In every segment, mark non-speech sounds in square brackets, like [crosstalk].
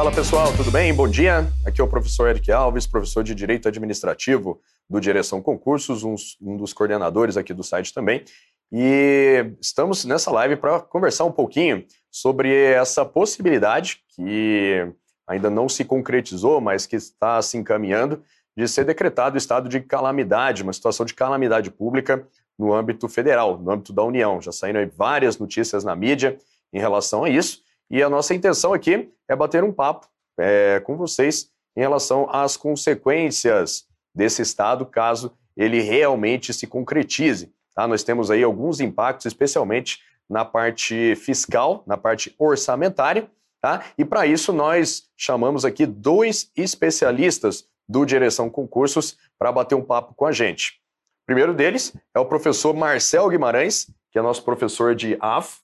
Fala pessoal, tudo bem? Bom dia. Aqui é o professor Eric Alves, professor de Direito Administrativo do Direção Concursos, um, dos coordenadores aqui do site também. E estamos nessa live para conversar um pouquinho sobre essa possibilidade que ainda não se concretizou, mas que está se encaminhando de ser decretado o estado de calamidade, uma situação de calamidade pública no âmbito federal, no âmbito da União. Já saíram várias notícias na mídia em relação a isso. E a nossa intenção aqui é bater um papo é, com vocês em relação às consequências desse Estado, caso ele realmente se concretize. Tá? Nós temos aí alguns impactos, especialmente na parte fiscal, na parte orçamentária, tá? e para isso nós chamamos aqui dois especialistas do Direção Concursos para bater um papo com a gente. O primeiro deles é o professor Marcel Guimarães, que é nosso professor de AF,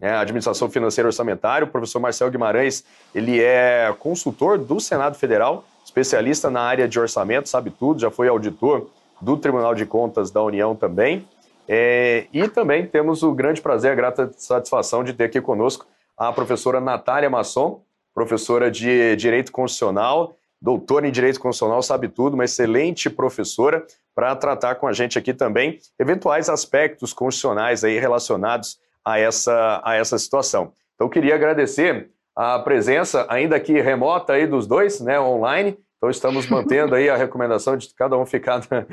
é, Administração Financeira e Orçamentária. O professor Marcel Guimarães, ele é consultor do Senado Federal, especialista na área de orçamento, sabe tudo, já foi auditor do Tribunal de Contas da União também. É, e também temos o grande prazer, a grata satisfação de ter aqui conosco a professora Natália Masson, professora de Direito Constitucional, doutora em Direito Constitucional, sabe tudo, uma excelente professora para tratar com a gente aqui também eventuais aspectos constitucionais aí relacionados a essa, a essa situação. Então, queria agradecer a presença, ainda que remota, aí dos dois, né, online. Então, estamos mantendo aí a [laughs] recomendação de cada um ficar na,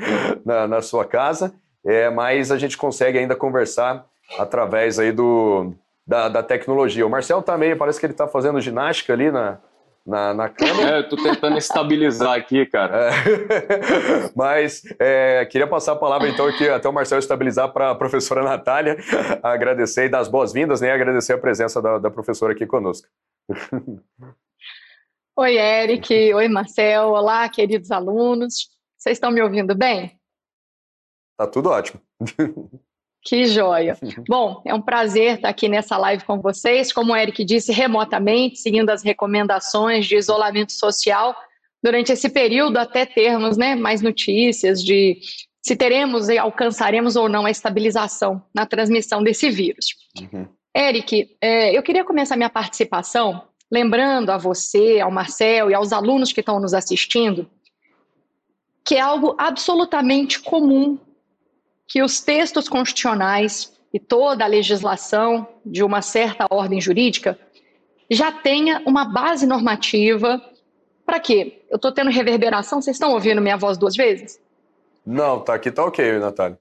na, na sua casa, é, mas a gente consegue ainda conversar através aí do, da, da tecnologia. O Marcelo está meio, parece que ele está fazendo ginástica ali na, na, na câmera. É, eu tô tentando estabilizar aqui, cara. É. [laughs] Mas é, queria passar a palavra, então, aqui até o Marcelo estabilizar para a professora Natália, [laughs] agradecer e dar as boas-vindas, né? Agradecer a presença da, da professora aqui conosco. [laughs] Oi, Eric. Oi, Marcel. Olá, queridos alunos. Vocês estão me ouvindo bem? Tá tudo ótimo. Que joia. Bom, é um prazer estar aqui nessa live com vocês, como o Eric disse, remotamente, seguindo as recomendações de isolamento social durante esse período, até termos né, mais notícias de se teremos e alcançaremos ou não a estabilização na transmissão desse vírus. Uhum. Eric, é, eu queria começar minha participação lembrando a você, ao Marcel e aos alunos que estão nos assistindo que é algo absolutamente comum que os textos constitucionais e toda a legislação de uma certa ordem jurídica já tenha uma base normativa. Para quê? Eu estou tendo reverberação, vocês estão ouvindo minha voz duas vezes? Não, tá aqui, tá ok, Natália.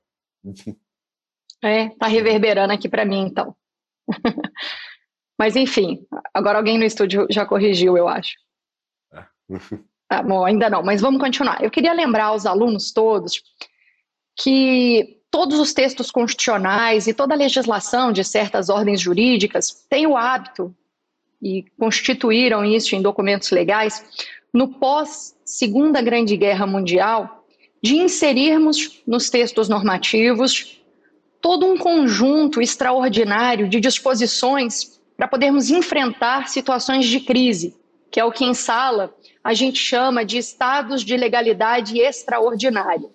É, tá reverberando aqui para mim, então. [laughs] Mas enfim, agora alguém no estúdio já corrigiu, eu acho. É. [laughs] Tá bom, ainda não, mas vamos continuar. Eu queria lembrar aos alunos todos que todos os textos constitucionais e toda a legislação de certas ordens jurídicas têm o hábito, e constituíram isso em documentos legais, no pós-Segunda Grande Guerra Mundial, de inserirmos nos textos normativos todo um conjunto extraordinário de disposições para podermos enfrentar situações de crise, que é o que em sala a gente chama de estados de legalidade extraordinária.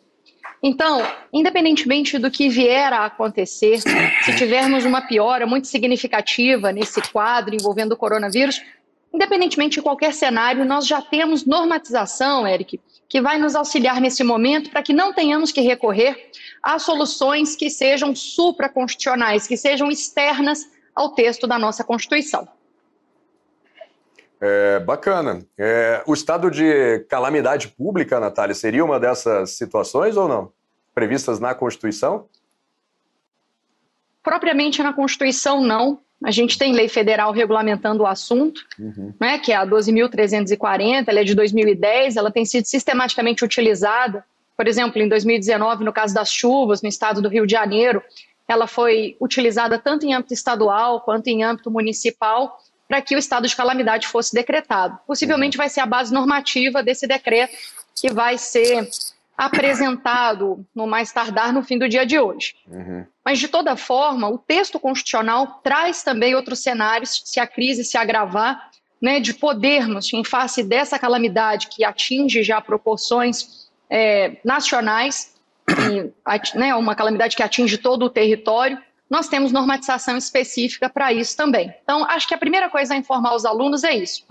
Então, independentemente do que vier a acontecer, se tivermos uma piora muito significativa nesse quadro envolvendo o coronavírus, independentemente de qualquer cenário, nós já temos normatização, Eric, que vai nos auxiliar nesse momento para que não tenhamos que recorrer a soluções que sejam supraconstitucionais, que sejam externas ao texto da nossa Constituição. É, bacana. É, o estado de calamidade pública, Natália, seria uma dessas situações ou não? Previstas na Constituição? Propriamente na Constituição, não. A gente tem lei federal regulamentando o assunto, uhum. né, que é a 12.340, ela é de 2010, ela tem sido sistematicamente utilizada. Por exemplo, em 2019, no caso das chuvas no estado do Rio de Janeiro, ela foi utilizada tanto em âmbito estadual quanto em âmbito municipal para que o estado de calamidade fosse decretado. Possivelmente vai ser a base normativa desse decreto que vai ser apresentado no mais tardar no fim do dia de hoje. Uhum. Mas, de toda forma, o texto constitucional traz também outros cenários, se a crise se agravar, né, de podermos, em face dessa calamidade que atinge já proporções é, nacionais, e, né, uma calamidade que atinge todo o território, nós temos normatização específica para isso também. Então, acho que a primeira coisa a informar os alunos é isso.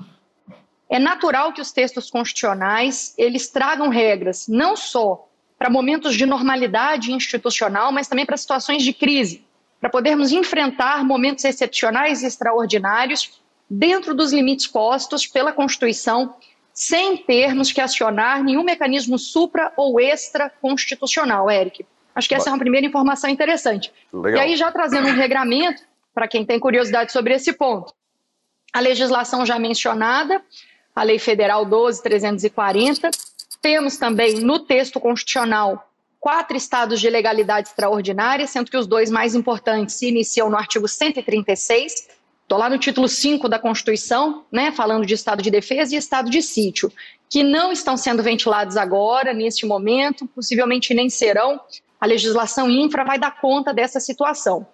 é natural que os textos constitucionais eles tragam regras não só para momentos de normalidade institucional, mas também para situações de crise, para podermos enfrentar momentos excepcionais e extraordinários dentro dos limites postos pela Constituição, sem termos que acionar nenhum mecanismo supra ou extra constitucional, Eric. Acho que essa é uma primeira informação interessante. Legal. E aí, já trazendo um regramento, para quem tem curiosidade sobre esse ponto. A legislação já mencionada, a Lei Federal 12.340. Temos também no texto constitucional quatro estados de legalidade extraordinária, sendo que os dois mais importantes se iniciam no artigo 136. Estou lá no título 5 da Constituição, né, falando de estado de defesa e estado de sítio, que não estão sendo ventilados agora, neste momento, possivelmente nem serão. A legislação infra vai dar conta dessa situação.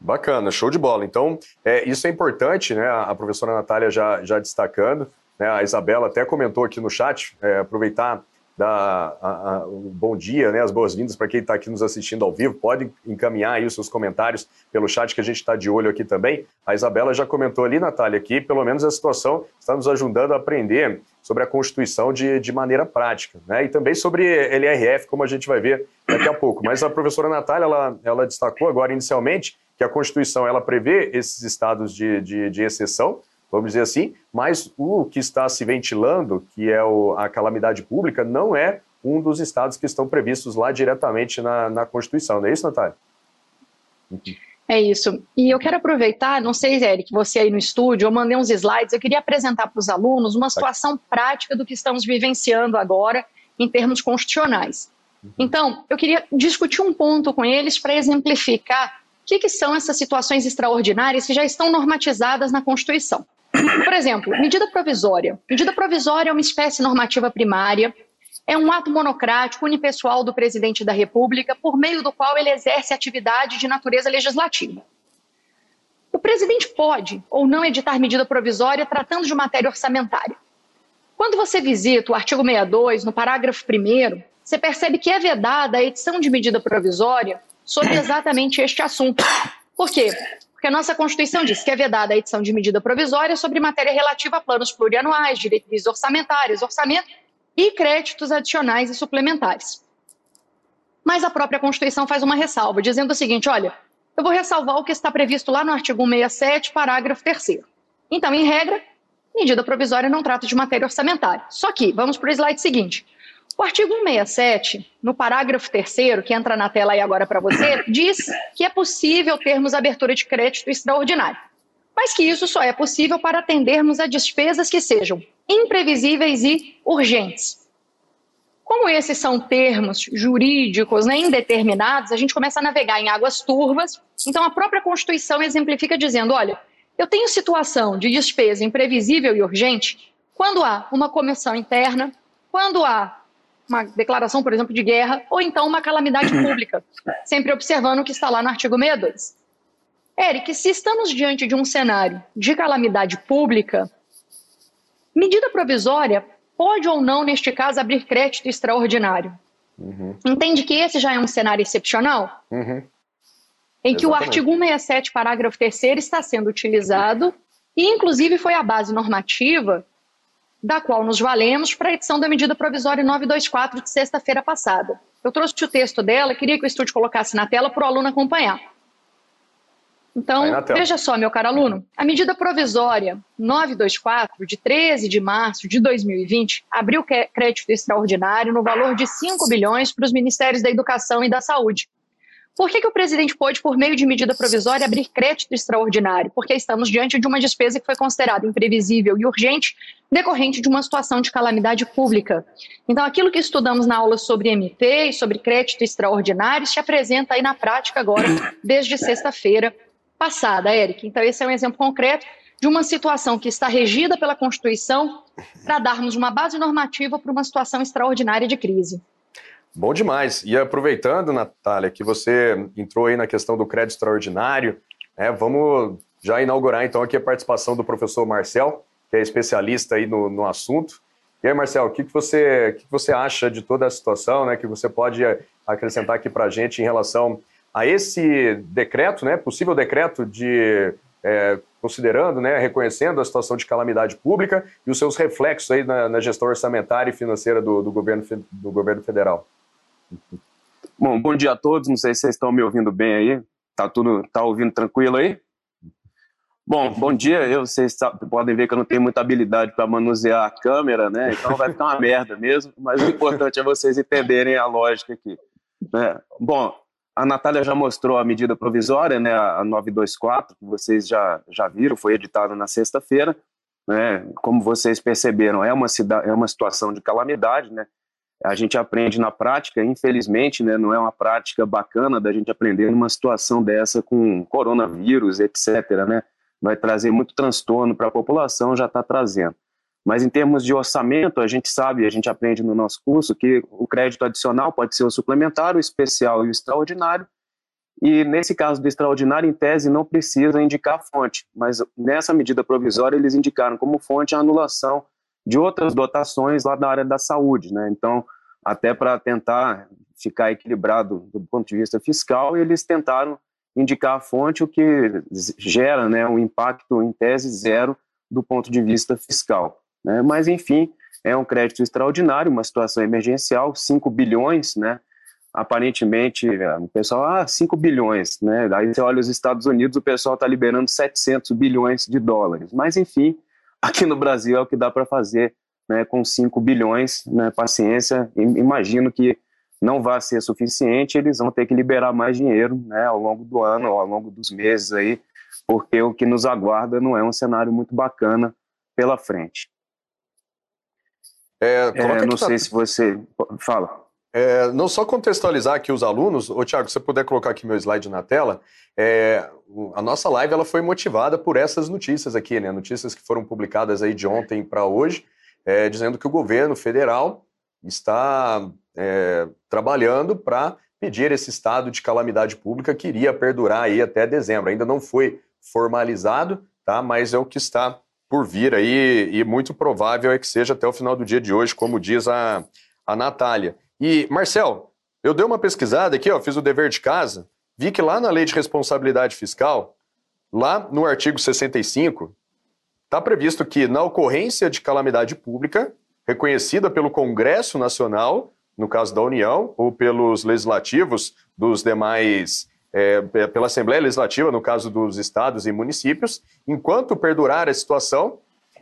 Bacana, show de bola. Então, é, isso é importante, né? A professora Natália já, já destacando, né? A Isabela até comentou aqui no chat, é, aproveitar dar um bom dia, né, as boas-vindas para quem está aqui nos assistindo ao vivo. Pode encaminhar aí os seus comentários pelo chat que a gente está de olho aqui também. A Isabela já comentou ali, Natália, que pelo menos a situação está nos ajudando a aprender sobre a Constituição de, de maneira prática, né? E também sobre LRF, como a gente vai ver daqui a pouco. Mas a professora Natália, ela, ela destacou agora inicialmente que a Constituição ela prevê esses estados de, de, de exceção, vamos dizer assim, mas o que está se ventilando, que é o, a calamidade pública, não é um dos estados que estão previstos lá diretamente na, na Constituição, não é isso, Natália? É isso. E eu quero aproveitar, não sei, Eric, você aí no estúdio, eu mandei uns slides, eu queria apresentar para os alunos uma situação prática do que estamos vivenciando agora em termos constitucionais. Uhum. Então, eu queria discutir um ponto com eles para exemplificar o que, que são essas situações extraordinárias que já estão normatizadas na Constituição. Por exemplo, medida provisória. Medida provisória é uma espécie normativa primária, é um ato monocrático, unipessoal do presidente da República, por meio do qual ele exerce atividade de natureza legislativa. O presidente pode ou não editar medida provisória tratando de matéria orçamentária. Quando você visita o artigo 62, no parágrafo 1, você percebe que é vedada a edição de medida provisória sobre exatamente este assunto. Por quê? Porque a nossa Constituição diz que é vedada a edição de medida provisória sobre matéria relativa a planos plurianuais, diretrizes orçamentárias, orçamento e créditos adicionais e suplementares. Mas a própria Constituição faz uma ressalva, dizendo o seguinte: olha, eu vou ressalvar o que está previsto lá no artigo 167, parágrafo 3. Então, em regra, medida provisória não trata de matéria orçamentária. Só que, vamos para o slide seguinte. O artigo 167, no parágrafo 3 que entra na tela aí agora para você, [coughs] diz que é possível termos abertura de crédito extraordinário, mas que isso só é possível para atendermos a despesas que sejam imprevisíveis e urgentes. Como esses são termos jurídicos né, indeterminados, a gente começa a navegar em águas turvas. Então, a própria Constituição exemplifica dizendo: olha, eu tenho situação de despesa imprevisível e urgente quando há uma comissão interna, quando há uma declaração, por exemplo, de guerra, ou então uma calamidade [coughs] pública, sempre observando o que está lá no artigo 62. Eric, se estamos diante de um cenário de calamidade pública, medida provisória pode ou não, neste caso, abrir crédito extraordinário. Uhum. Entende que esse já é um cenário excepcional? Uhum. Em que Exatamente. o artigo 167, parágrafo 3 está sendo utilizado e, inclusive, foi a base normativa da qual nos valemos para a edição da medida provisória 924 de sexta-feira passada. Eu trouxe o texto dela, queria que o estúdio colocasse na tela para o aluno acompanhar. Então, veja só, meu caro aluno, a medida provisória 924, de 13 de março de 2020, abriu crédito extraordinário no valor de 5 bilhões para os Ministérios da Educação e da Saúde. Por que, que, o presidente pôde, por meio de medida provisória, abrir crédito extraordinário? Porque estamos diante de uma despesa que foi considerada imprevisível e urgente, decorrente de uma situação de calamidade pública. Então, aquilo que estudamos na aula sobre MT e sobre crédito extraordinário se apresenta aí na prática agora, desde sexta-feira passada, Eric. Então, esse é um exemplo concreto de uma situação que está regida pela Constituição para darmos uma base normativa para uma situação extraordinária de crise. Bom demais. E aproveitando, Natália, que você entrou aí na questão do crédito extraordinário, né, vamos já inaugurar então aqui a participação do professor Marcel, que é especialista aí no, no assunto. E aí, Marcel, o que, que, você, o que, que você acha de toda a situação, né, que você pode acrescentar aqui para a gente em relação a esse decreto, né, possível decreto de é, considerando, né, reconhecendo a situação de calamidade pública e os seus reflexos aí na, na gestão orçamentária e financeira do, do, governo, do governo federal. Bom, bom dia a todos. Não sei se vocês estão me ouvindo bem aí. Tá tudo, tá ouvindo tranquilo aí? Bom, bom dia. Eu, vocês podem ver que eu não tenho muita habilidade para manusear a câmera, né? Então vai ficar uma merda mesmo. Mas o importante é vocês entenderem a lógica aqui. Né? Bom, a Natália já mostrou a medida provisória, né, a 924, que vocês já, já viram, foi editada na sexta-feira. Né? Como vocês perceberam, é uma, é uma situação de calamidade, né? A gente aprende na prática, infelizmente, né, não é uma prática bacana da gente aprender numa situação dessa com coronavírus, etc. Né? Vai trazer muito transtorno para a população, já está trazendo. Mas em termos de orçamento, a gente sabe, a gente aprende no nosso curso que o crédito adicional pode ser o suplementar, o especial e o extraordinário. E nesse caso do extraordinário, em tese, não precisa indicar a fonte, mas nessa medida provisória eles indicaram como fonte a anulação de outras dotações lá da área da saúde, né? Então, até para tentar ficar equilibrado do ponto de vista fiscal, eles tentaram indicar a fonte, o que gera né, um impacto em tese zero do ponto de vista fiscal. Né? Mas, enfim, é um crédito extraordinário, uma situação emergencial, 5 bilhões, né? Aparentemente, o pessoal, ah, 5 bilhões, né? Aí você olha os Estados Unidos, o pessoal está liberando 700 bilhões de dólares. Mas, enfim, [laughs] aqui no Brasil é o que dá para fazer né, com 5 bilhões, né? Paciência, imagino que não vai ser suficiente, eles vão ter que liberar mais dinheiro né, ao longo do ano, ao longo dos meses aí, porque o que nos aguarda não é um cenário muito bacana pela frente. É, é, não tá... sei se você. Fala. É, não só contextualizar aqui os alunos, ô Tiago, se você puder colocar aqui meu slide na tela, é, a nossa live ela foi motivada por essas notícias aqui, né? Notícias que foram publicadas aí de ontem para hoje, é, dizendo que o governo federal está é, trabalhando para pedir esse estado de calamidade pública que iria perdurar aí até dezembro. Ainda não foi formalizado, tá? Mas é o que está por vir aí, e muito provável é que seja até o final do dia de hoje, como diz a, a Natália. E, Marcel, eu dei uma pesquisada aqui, ó, fiz o dever de casa, vi que lá na Lei de Responsabilidade Fiscal, lá no artigo 65, está previsto que na ocorrência de calamidade pública, reconhecida pelo Congresso Nacional, no caso da União, ou pelos legislativos dos demais é, pela Assembleia Legislativa, no caso dos estados e municípios, enquanto perdurar a situação,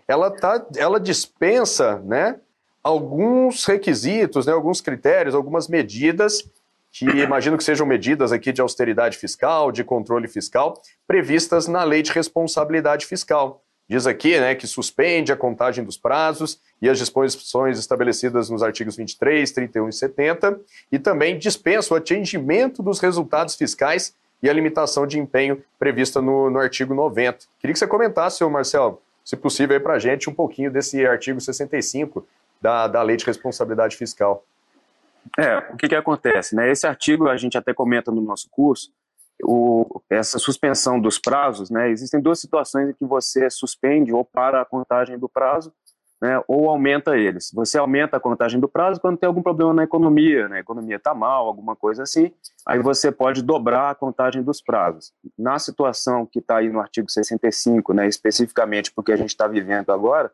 ela, tá, ela dispensa né, alguns requisitos, né, alguns critérios, algumas medidas que imagino que sejam medidas aqui de austeridade fiscal, de controle fiscal, previstas na Lei de Responsabilidade Fiscal. Diz aqui né, que suspende a contagem dos prazos e as disposições estabelecidas nos artigos 23, 31 e 70, e também dispensa o atingimento dos resultados fiscais e a limitação de empenho prevista no, no artigo 90. Queria que você comentasse, senhor Marcelo, se possível, para a gente um pouquinho desse artigo 65 da, da Lei de Responsabilidade Fiscal. É, o que, que acontece? Né? Esse artigo a gente até comenta no nosso curso, o, essa suspensão dos prazos, né, existem duas situações em que você suspende ou para a contagem do prazo, né, ou aumenta eles. Você aumenta a contagem do prazo quando tem algum problema na economia, né, a economia está mal, alguma coisa assim, aí você pode dobrar a contagem dos prazos. Na situação que está aí no artigo 65, né, especificamente porque a gente está vivendo agora,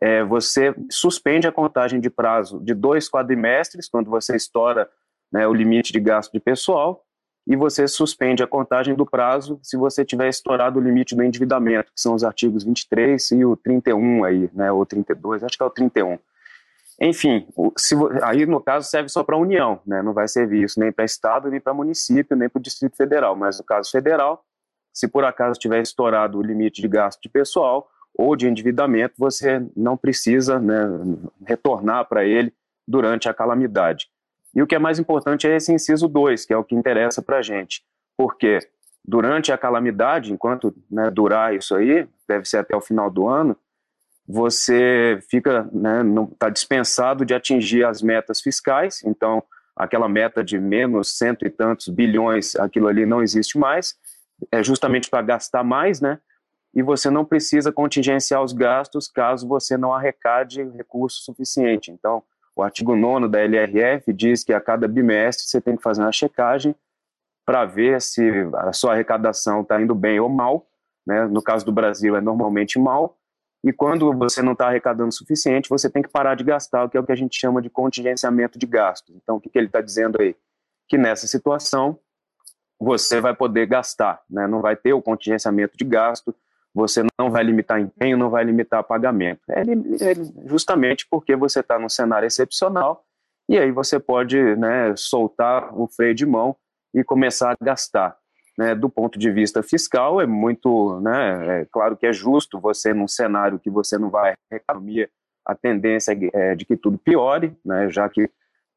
é, você suspende a contagem de prazo de dois quadrimestres, quando você estoura né, o limite de gasto de pessoal, e você suspende a contagem do prazo se você tiver estourado o limite do endividamento, que são os artigos 23 e o 31 aí, né, ou 32, acho que é o 31. Enfim, se, aí no caso serve só para a União, né, não vai servir isso nem para Estado, nem para município, nem para o Distrito Federal, mas no caso federal, se por acaso tiver estourado o limite de gasto de pessoal ou de endividamento, você não precisa né, retornar para ele durante a calamidade. E o que é mais importante é esse inciso 2, que é o que interessa para a gente. Porque durante a calamidade, enquanto né, durar isso aí, deve ser até o final do ano, você fica, né, não está dispensado de atingir as metas fiscais, então aquela meta de menos cento e tantos bilhões, aquilo ali não existe mais, é justamente para gastar mais, né? E você não precisa contingenciar os gastos caso você não arrecade recurso suficiente. Então, o artigo 9 da LRF diz que a cada bimestre você tem que fazer uma checagem para ver se a sua arrecadação está indo bem ou mal, né? no caso do Brasil é normalmente mal, e quando você não está arrecadando o suficiente, você tem que parar de gastar, que é o que a gente chama de contingenciamento de gastos. Então, o que, que ele está dizendo aí? Que nessa situação, você vai poder gastar, né? não vai ter o contingenciamento de gasto, você não vai limitar empenho, não vai limitar pagamento. É, é justamente porque você está num cenário excepcional e aí você pode né, soltar o freio de mão e começar a gastar. Né, do ponto de vista fiscal, é muito, né, é claro que é justo você, num cenário que você não vai economia, a tendência é de que tudo piore, né, já que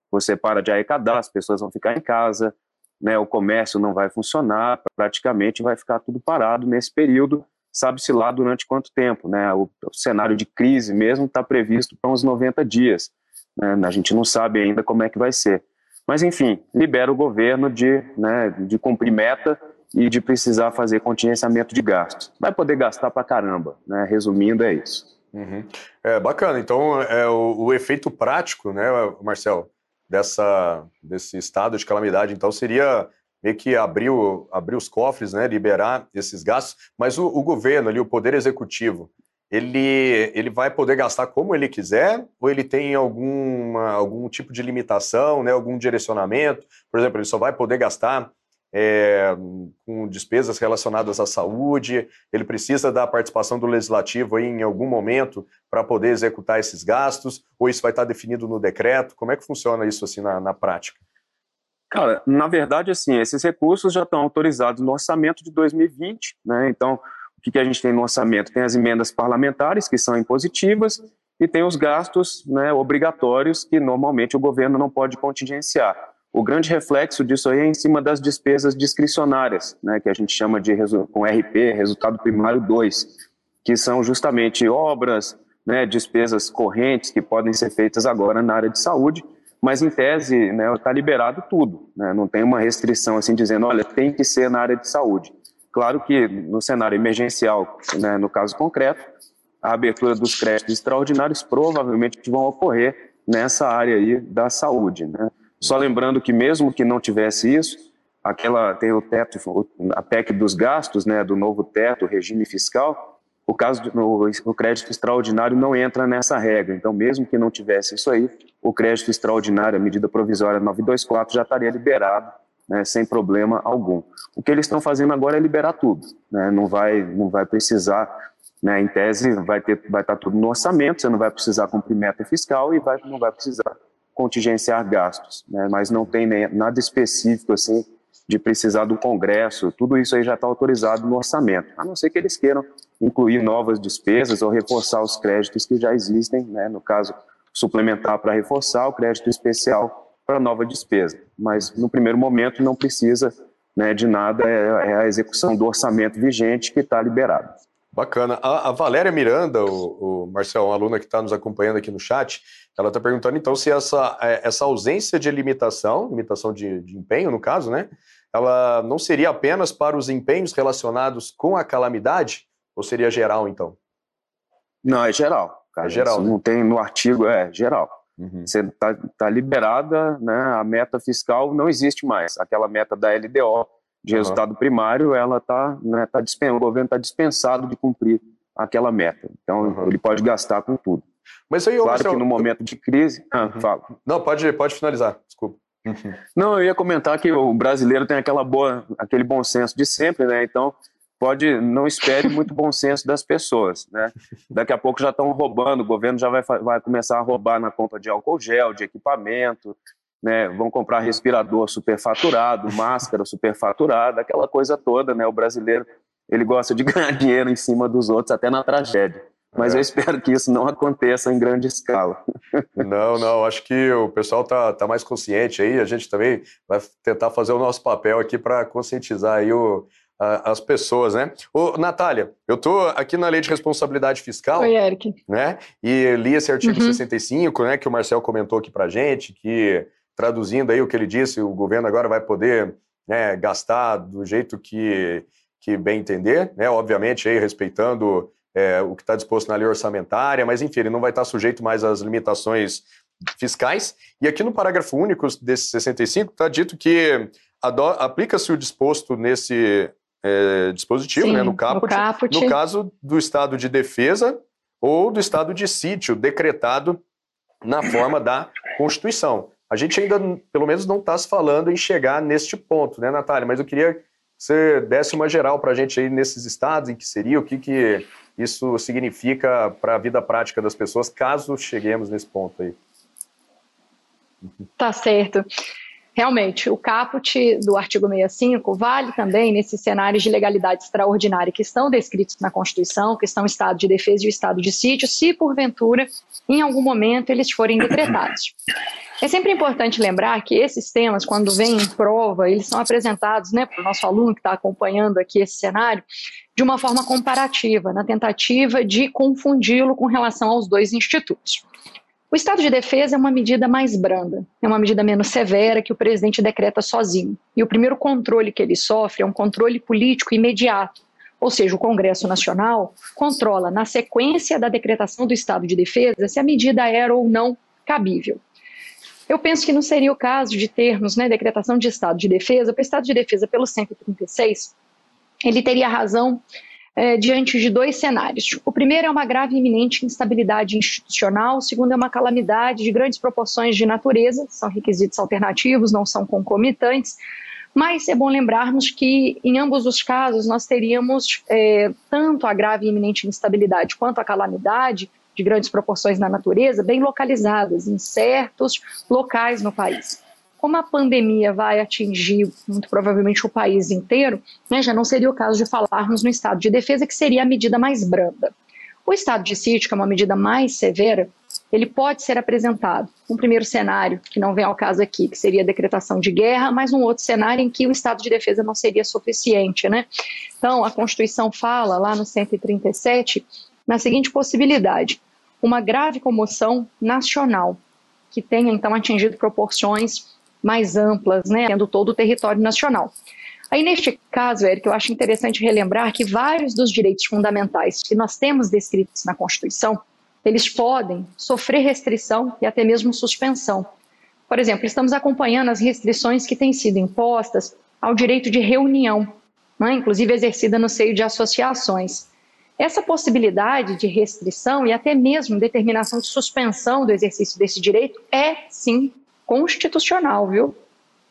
você para de arrecadar, as pessoas vão ficar em casa, né, o comércio não vai funcionar, praticamente vai ficar tudo parado nesse período, sabe-se lá durante quanto tempo, né, o, o cenário de crise mesmo está previsto para uns 90 dias, né, a gente não sabe ainda como é que vai ser. Mas, enfim, libera o governo de, né, de cumprir meta e de precisar fazer contingenciamento de gastos. Vai poder gastar para caramba, né? resumindo, é isso. Uhum. É bacana. Então, é o, o, efeito prático, né, Marcel, dessa, desse estado de calamidade, então, seria meio que abrir, o, abrir os cofres, né, liberar esses gastos, mas o, o governo ali, o poder executivo, ele, ele vai poder gastar como ele quiser ou ele tem alguma, algum tipo de limitação, né, algum direcionamento? Por exemplo, ele só vai poder gastar é, com despesas relacionadas à saúde, ele precisa da participação do legislativo em algum momento para poder executar esses gastos, ou isso vai estar definido no decreto? Como é que funciona isso assim na, na prática? Cara, na verdade, assim, esses recursos já estão autorizados no orçamento de 2020, né? Então, que, que a gente tem no orçamento? Tem as emendas parlamentares, que são impositivas, e tem os gastos né, obrigatórios, que normalmente o governo não pode contingenciar. O grande reflexo disso aí é em cima das despesas discricionárias, né, que a gente chama de com RP, resultado primário 2, que são justamente obras, né, despesas correntes que podem ser feitas agora na área de saúde, mas em tese está né, liberado tudo, né, não tem uma restrição assim dizendo, olha, tem que ser na área de saúde. Claro que no cenário emergencial, né, no caso concreto, a abertura dos créditos extraordinários provavelmente vão ocorrer nessa área aí da saúde. Né? Só lembrando que mesmo que não tivesse isso, aquela tem o teto, a PEC dos gastos, né, do novo teto, regime fiscal, o caso do o crédito extraordinário não entra nessa regra. Então, mesmo que não tivesse isso aí, o crédito extraordinário, a medida provisória 924 já estaria liberado né, sem problema algum. O que eles estão fazendo agora é liberar tudo, né, não vai, não vai precisar, né, em tese vai ter, vai estar tudo no orçamento, você não vai precisar cumprir meta fiscal e vai, não vai precisar contingenciar gastos, né, mas não tem nem, nada específico assim de precisar do Congresso, tudo isso aí já está autorizado no orçamento, a não ser que eles queiram incluir novas despesas ou reforçar os créditos que já existem, né, no caso suplementar para reforçar o crédito especial para nova despesa. Mas no primeiro momento não precisa né, de nada, é, é, a execução do orçamento vigente que está liberado. Bacana. A, a, Valéria Miranda, o, o Marcel, uma aluna que está nos acompanhando aqui no chat, ela está perguntando então se essa, é, essa ausência de limitação, limitação de, de empenho no caso, né? Ela não seria apenas para os empenhos relacionados com a calamidade, ou seria geral então? Não, é geral. Cara. É geral. Né? Não tem no artigo, é geral. Uhum. Você está tá liberada, né, a meta fiscal não existe mais. Aquela meta da LDO de uhum. resultado primário, ela tá, né, tá o governo está dispensado de cumprir aquela meta. Então uhum. ele pode gastar com tudo. Mas aí, claro que no momento de crise, ah, uhum. fala. Não, pode, pode finalizar. Desculpa. [laughs] Não, eu ia comentar que o brasileiro tem aquela boa, aquele bom senso de sempre, né? Então pode não espere muito bom senso das pessoas, né? Daqui a pouco já estão roubando, o governo já vai, vai começar a roubar na compra de álcool gel, de equipamento, né? Vão comprar respirador superfaturado, máscara superfaturada, aquela coisa toda, né? O brasileiro ele gosta de [laughs] ganhar dinheiro em cima dos outros, até na tragédia. Mas é. eu espero que isso não aconteça em grande escala. [laughs] Não, não, acho que o pessoal tá, tá mais consciente aí. A gente também vai tentar fazer o nosso papel aqui para conscientizar aí o, as pessoas, né? Ô, Natália, eu tô aqui na Lei de Responsabilidade Fiscal. Oi, Eric. Né? E li esse artigo uhum. 65, né, que o Marcel comentou aqui pra gente, que traduzindo aí o que ele disse, o governo agora vai poder né, gastar do jeito que, que bem entender, né? Obviamente aí respeitando é, o que está disposto na lei orçamentária, mas enfim, ele não vai estar sujeito mais às limitações fiscais. E aqui no parágrafo único desse 65 está dito que aplica-se o disposto nesse é, dispositivo, Sim, né, no caput, no caput. no caso do estado de defesa ou do estado de sítio decretado na forma da Constituição. A gente ainda, pelo menos, não está se falando em chegar neste ponto, né, Natália? Mas eu queria que você desse uma geral para a gente aí nesses estados, em que seria, o que, que isso significa para a vida prática das pessoas, caso cheguemos nesse ponto aí. Tá certo. Realmente, o caput do artigo 65 vale também nesses cenários de legalidade extraordinária que estão descritos na Constituição, que estão estado de defesa e o estado de sítio, se porventura, em algum momento, eles forem decretados. É sempre importante lembrar que esses temas, quando vêm em prova, eles são apresentados né, para o nosso aluno que está acompanhando aqui esse cenário, de uma forma comparativa, na tentativa de confundi-lo com relação aos dois institutos. O estado de defesa é uma medida mais branda, é uma medida menos severa que o presidente decreta sozinho. E o primeiro controle que ele sofre é um controle político imediato. Ou seja, o Congresso Nacional controla, na sequência da decretação do estado de defesa, se a medida era ou não cabível. Eu penso que não seria o caso de termos né, decretação de estado de defesa, porque o estado de defesa, pelo 136, ele teria razão é, diante de dois cenários. O primeiro é uma grave e iminente instabilidade institucional, o segundo é uma calamidade de grandes proporções de natureza, são requisitos alternativos, não são concomitantes, mas é bom lembrarmos que, em ambos os casos, nós teríamos é, tanto a grave e iminente instabilidade quanto a calamidade de grandes proporções na natureza bem localizadas em certos locais no país como a pandemia vai atingir muito provavelmente o país inteiro, né, já não seria o caso de falarmos no estado de defesa, que seria a medida mais branda. O estado de sítio, que é uma medida mais severa, ele pode ser apresentado. Um primeiro cenário, que não vem ao caso aqui, que seria a decretação de guerra, mas um outro cenário em que o estado de defesa não seria suficiente. Né? Então, a Constituição fala, lá no 137, na seguinte possibilidade: uma grave comoção nacional, que tenha então atingido proporções mais amplas, né, tendo todo o território nacional. Aí, neste caso, Eric, eu acho interessante relembrar que vários dos direitos fundamentais que nós temos descritos na Constituição, eles podem sofrer restrição e até mesmo suspensão. Por exemplo, estamos acompanhando as restrições que têm sido impostas ao direito de reunião, né, inclusive exercida no seio de associações. Essa possibilidade de restrição e até mesmo determinação de suspensão do exercício desse direito é, sim, constitucional, viu?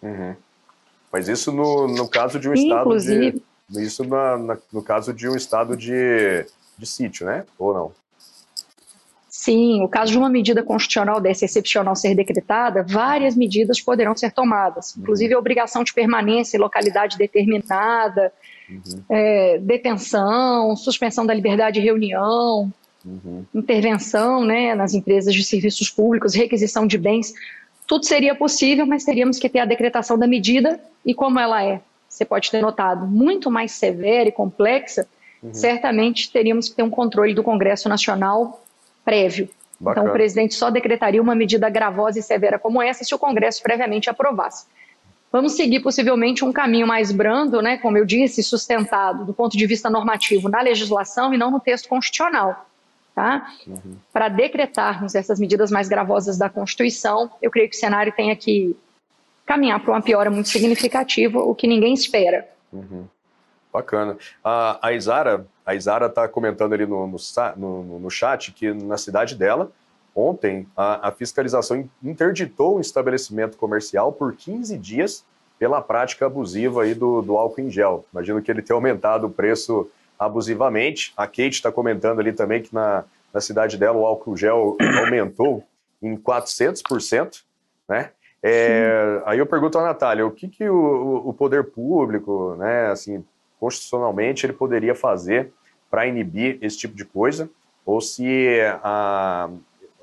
Uhum. Mas isso no, no caso de um estado de. Isso na, na, no caso de um estado de, de sítio, né? Ou não? Sim, o caso de uma medida constitucional dessa excepcional ser decretada, várias medidas poderão ser tomadas, uhum. inclusive a obrigação de permanência em localidade determinada, uhum. é, detenção, suspensão da liberdade de reunião, uhum. intervenção né, nas empresas de serviços públicos, requisição de bens tudo seria possível, mas teríamos que ter a decretação da medida e como ela é, você pode ter notado, muito mais severa e complexa, uhum. certamente teríamos que ter um controle do Congresso Nacional prévio. Bacana. Então o presidente só decretaria uma medida gravosa e severa como essa se o Congresso previamente aprovasse. Vamos seguir possivelmente um caminho mais brando, né, como eu disse, sustentado do ponto de vista normativo na legislação e não no texto constitucional tá? Uhum. Para decretarmos essas medidas mais gravosas da Constituição, eu creio que o cenário tem que caminhar para uma piora muito significativa, o que ninguém espera. Uhum. Bacana. A, a Isara a Isara está comentando ali no, no, no, no, chat que na cidade dela, ontem, a, a fiscalização interditou o estabelecimento comercial por 15 dias pela prática abusiva aí do, do álcool em gel. Imagino que ele tenha aumentado o preço abusivamente. A Kate está comentando ali também que na, na cidade dela o álcool gel [coughs] aumentou em 400%, né? É, aí eu pergunto à Natália, o que, que o, o poder público, né, assim, constitucionalmente, ele poderia fazer para inibir esse tipo de coisa, ou se a,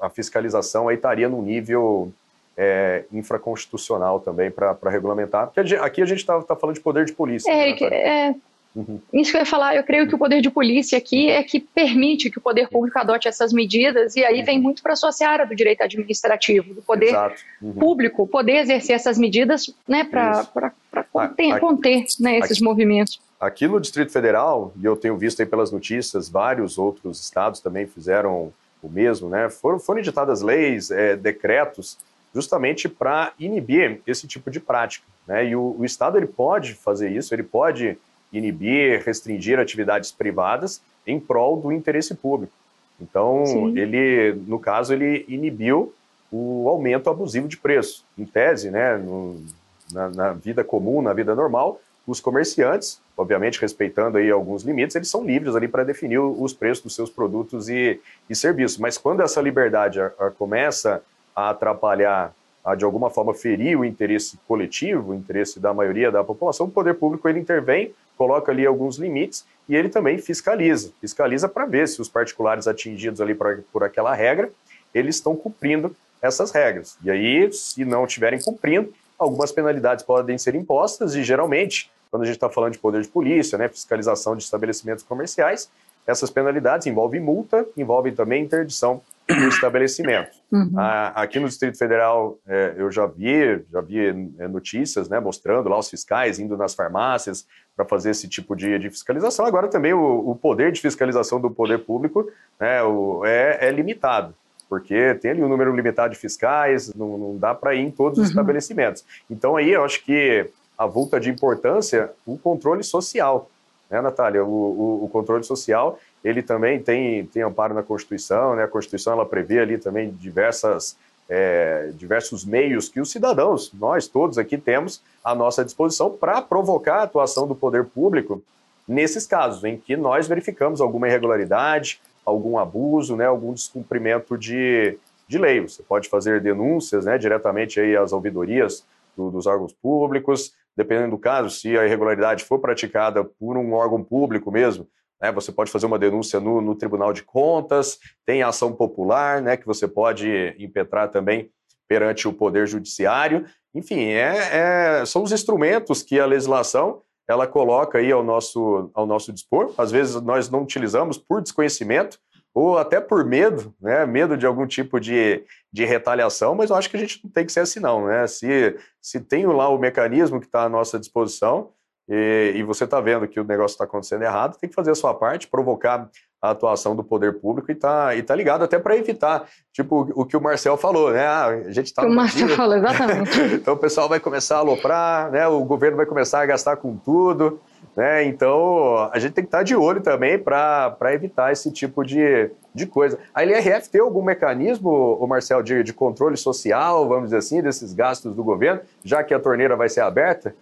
a fiscalização aí estaria no nível é, infraconstitucional também para regulamentar. Porque aqui a gente está tá falando de poder de polícia. É, né, é, Uhum. Isso que eu ia falar, eu creio que o poder de polícia aqui é que permite que o poder público adote essas medidas, e aí uhum. vem muito para a sua seara do direito administrativo, do poder uhum. público poder exercer essas medidas né, para conter, conter né, esses aqui, movimentos. Aqui no Distrito Federal, e eu tenho visto aí pelas notícias, vários outros estados também fizeram o mesmo, né? Foram, foram editadas leis, é, decretos, justamente para inibir esse tipo de prática. Né? E o, o Estado ele pode fazer isso, ele pode inibir, restringir atividades privadas em prol do interesse público. Então, Sim. ele, no caso, ele inibiu o aumento abusivo de preço. Em tese, né, no, na, na, vida comum, na vida normal, os comerciantes, obviamente respeitando aí alguns limites, eles são livres ali para definir os preços dos seus produtos e, e serviços. Mas quando essa liberdade a, a começa a atrapalhar, a de alguma forma ferir o interesse coletivo, o interesse da maioria da população, o poder público ele intervém, coloca ali alguns limites e ele também fiscaliza. Fiscaliza para ver se os particulares atingidos ali por, por aquela regra, eles estão cumprindo essas regras. E aí, se não estiverem cumprindo, algumas penalidades podem ser impostas e geralmente, quando a gente está falando de poder de polícia, né, fiscalização de estabelecimentos comerciais, essas penalidades envolvem multa, envolvem também interdição do estabelecimento. Uhum. Ah, aqui no Distrito Federal, é, eu já vi, já vi é, notícias, né, mostrando lá os fiscais indo nas farmácias para fazer esse tipo de, de, fiscalização. Agora também o, o, poder de fiscalização do poder público né, o, é, é limitado porque tem ali um número limitado de fiscais, não, não dá para ir em todos os uhum. estabelecimentos. Então aí eu acho que a volta de importância, o controle social, né, Natália? O, o, o, controle social, ele também tem, tem amparo na Constituição, né? A Constituição, ela prevê ali também diversas, é, diversos meios que os cidadãos, nós todos aqui temos à nossa disposição para provocar a atuação do poder público nesses casos em que nós verificamos alguma irregularidade, algum abuso, né, algum descumprimento de, de lei. Você pode fazer denúncias né, diretamente aí às ouvidorias do, dos órgãos públicos, dependendo do caso, se a irregularidade for praticada por um órgão público mesmo, né, você pode fazer uma denúncia no, no Tribunal de Contas, tem ação popular, né, que você pode impetrar também perante o Poder Judiciário. Enfim, é, é, são os instrumentos que a legislação ela coloca aí ao nosso, ao nosso dispor. Às vezes nós não utilizamos por desconhecimento ou até por medo, né? Medo de algum tipo de, de retaliação, mas eu acho que a gente não tem que ser assim, não, né? Se, se tem lá o mecanismo que está à nossa disposição e, e você está vendo que o negócio está acontecendo errado, tem que fazer a sua parte, provocar a atuação do poder público e tá, e tá ligado até para evitar, tipo, o que o Marcel falou, né? Ah, a gente tá. O Marcel falou, exatamente. [laughs] então o pessoal vai começar a aloprar, né? O governo vai começar a gastar com tudo, né? Então a gente tem que estar tá de olho também para evitar esse tipo de, de coisa. A LRF tem algum mecanismo, o Marcel, de, de controle social, vamos dizer assim, desses gastos do governo, já que a torneira vai ser aberta?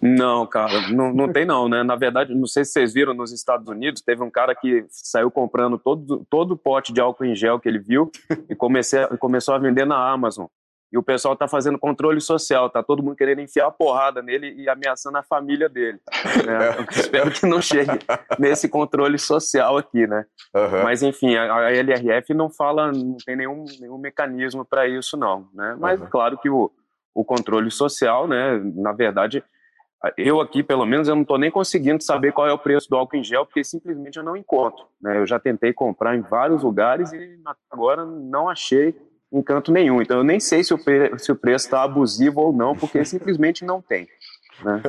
Não, cara, não, não tem não, né? Na verdade, não sei se vocês viram nos Estados Unidos, teve um cara que saiu comprando todo, todo o pote de álcool em gel que ele viu e comecei, começou a vender na Amazon. E o pessoal tá fazendo controle social, tá todo mundo querendo enfiar a porrada nele e ameaçando a família dele. Né? espero que não chegue nesse controle social aqui, né? Uhum. Mas enfim, a, a, LRF não fala, não tem nenhum, nenhum mecanismo para isso, não. Né? Mas uhum. claro que o, o controle social, né? Na verdade, eu aqui, pelo menos, eu não estou nem conseguindo saber qual é o preço do álcool em gel, porque simplesmente eu não encontro. Né? Eu já tentei comprar em vários lugares e agora não achei encanto nenhum. Então eu nem sei se o, se o preço está abusivo ou não, porque [laughs] simplesmente não tem. Né?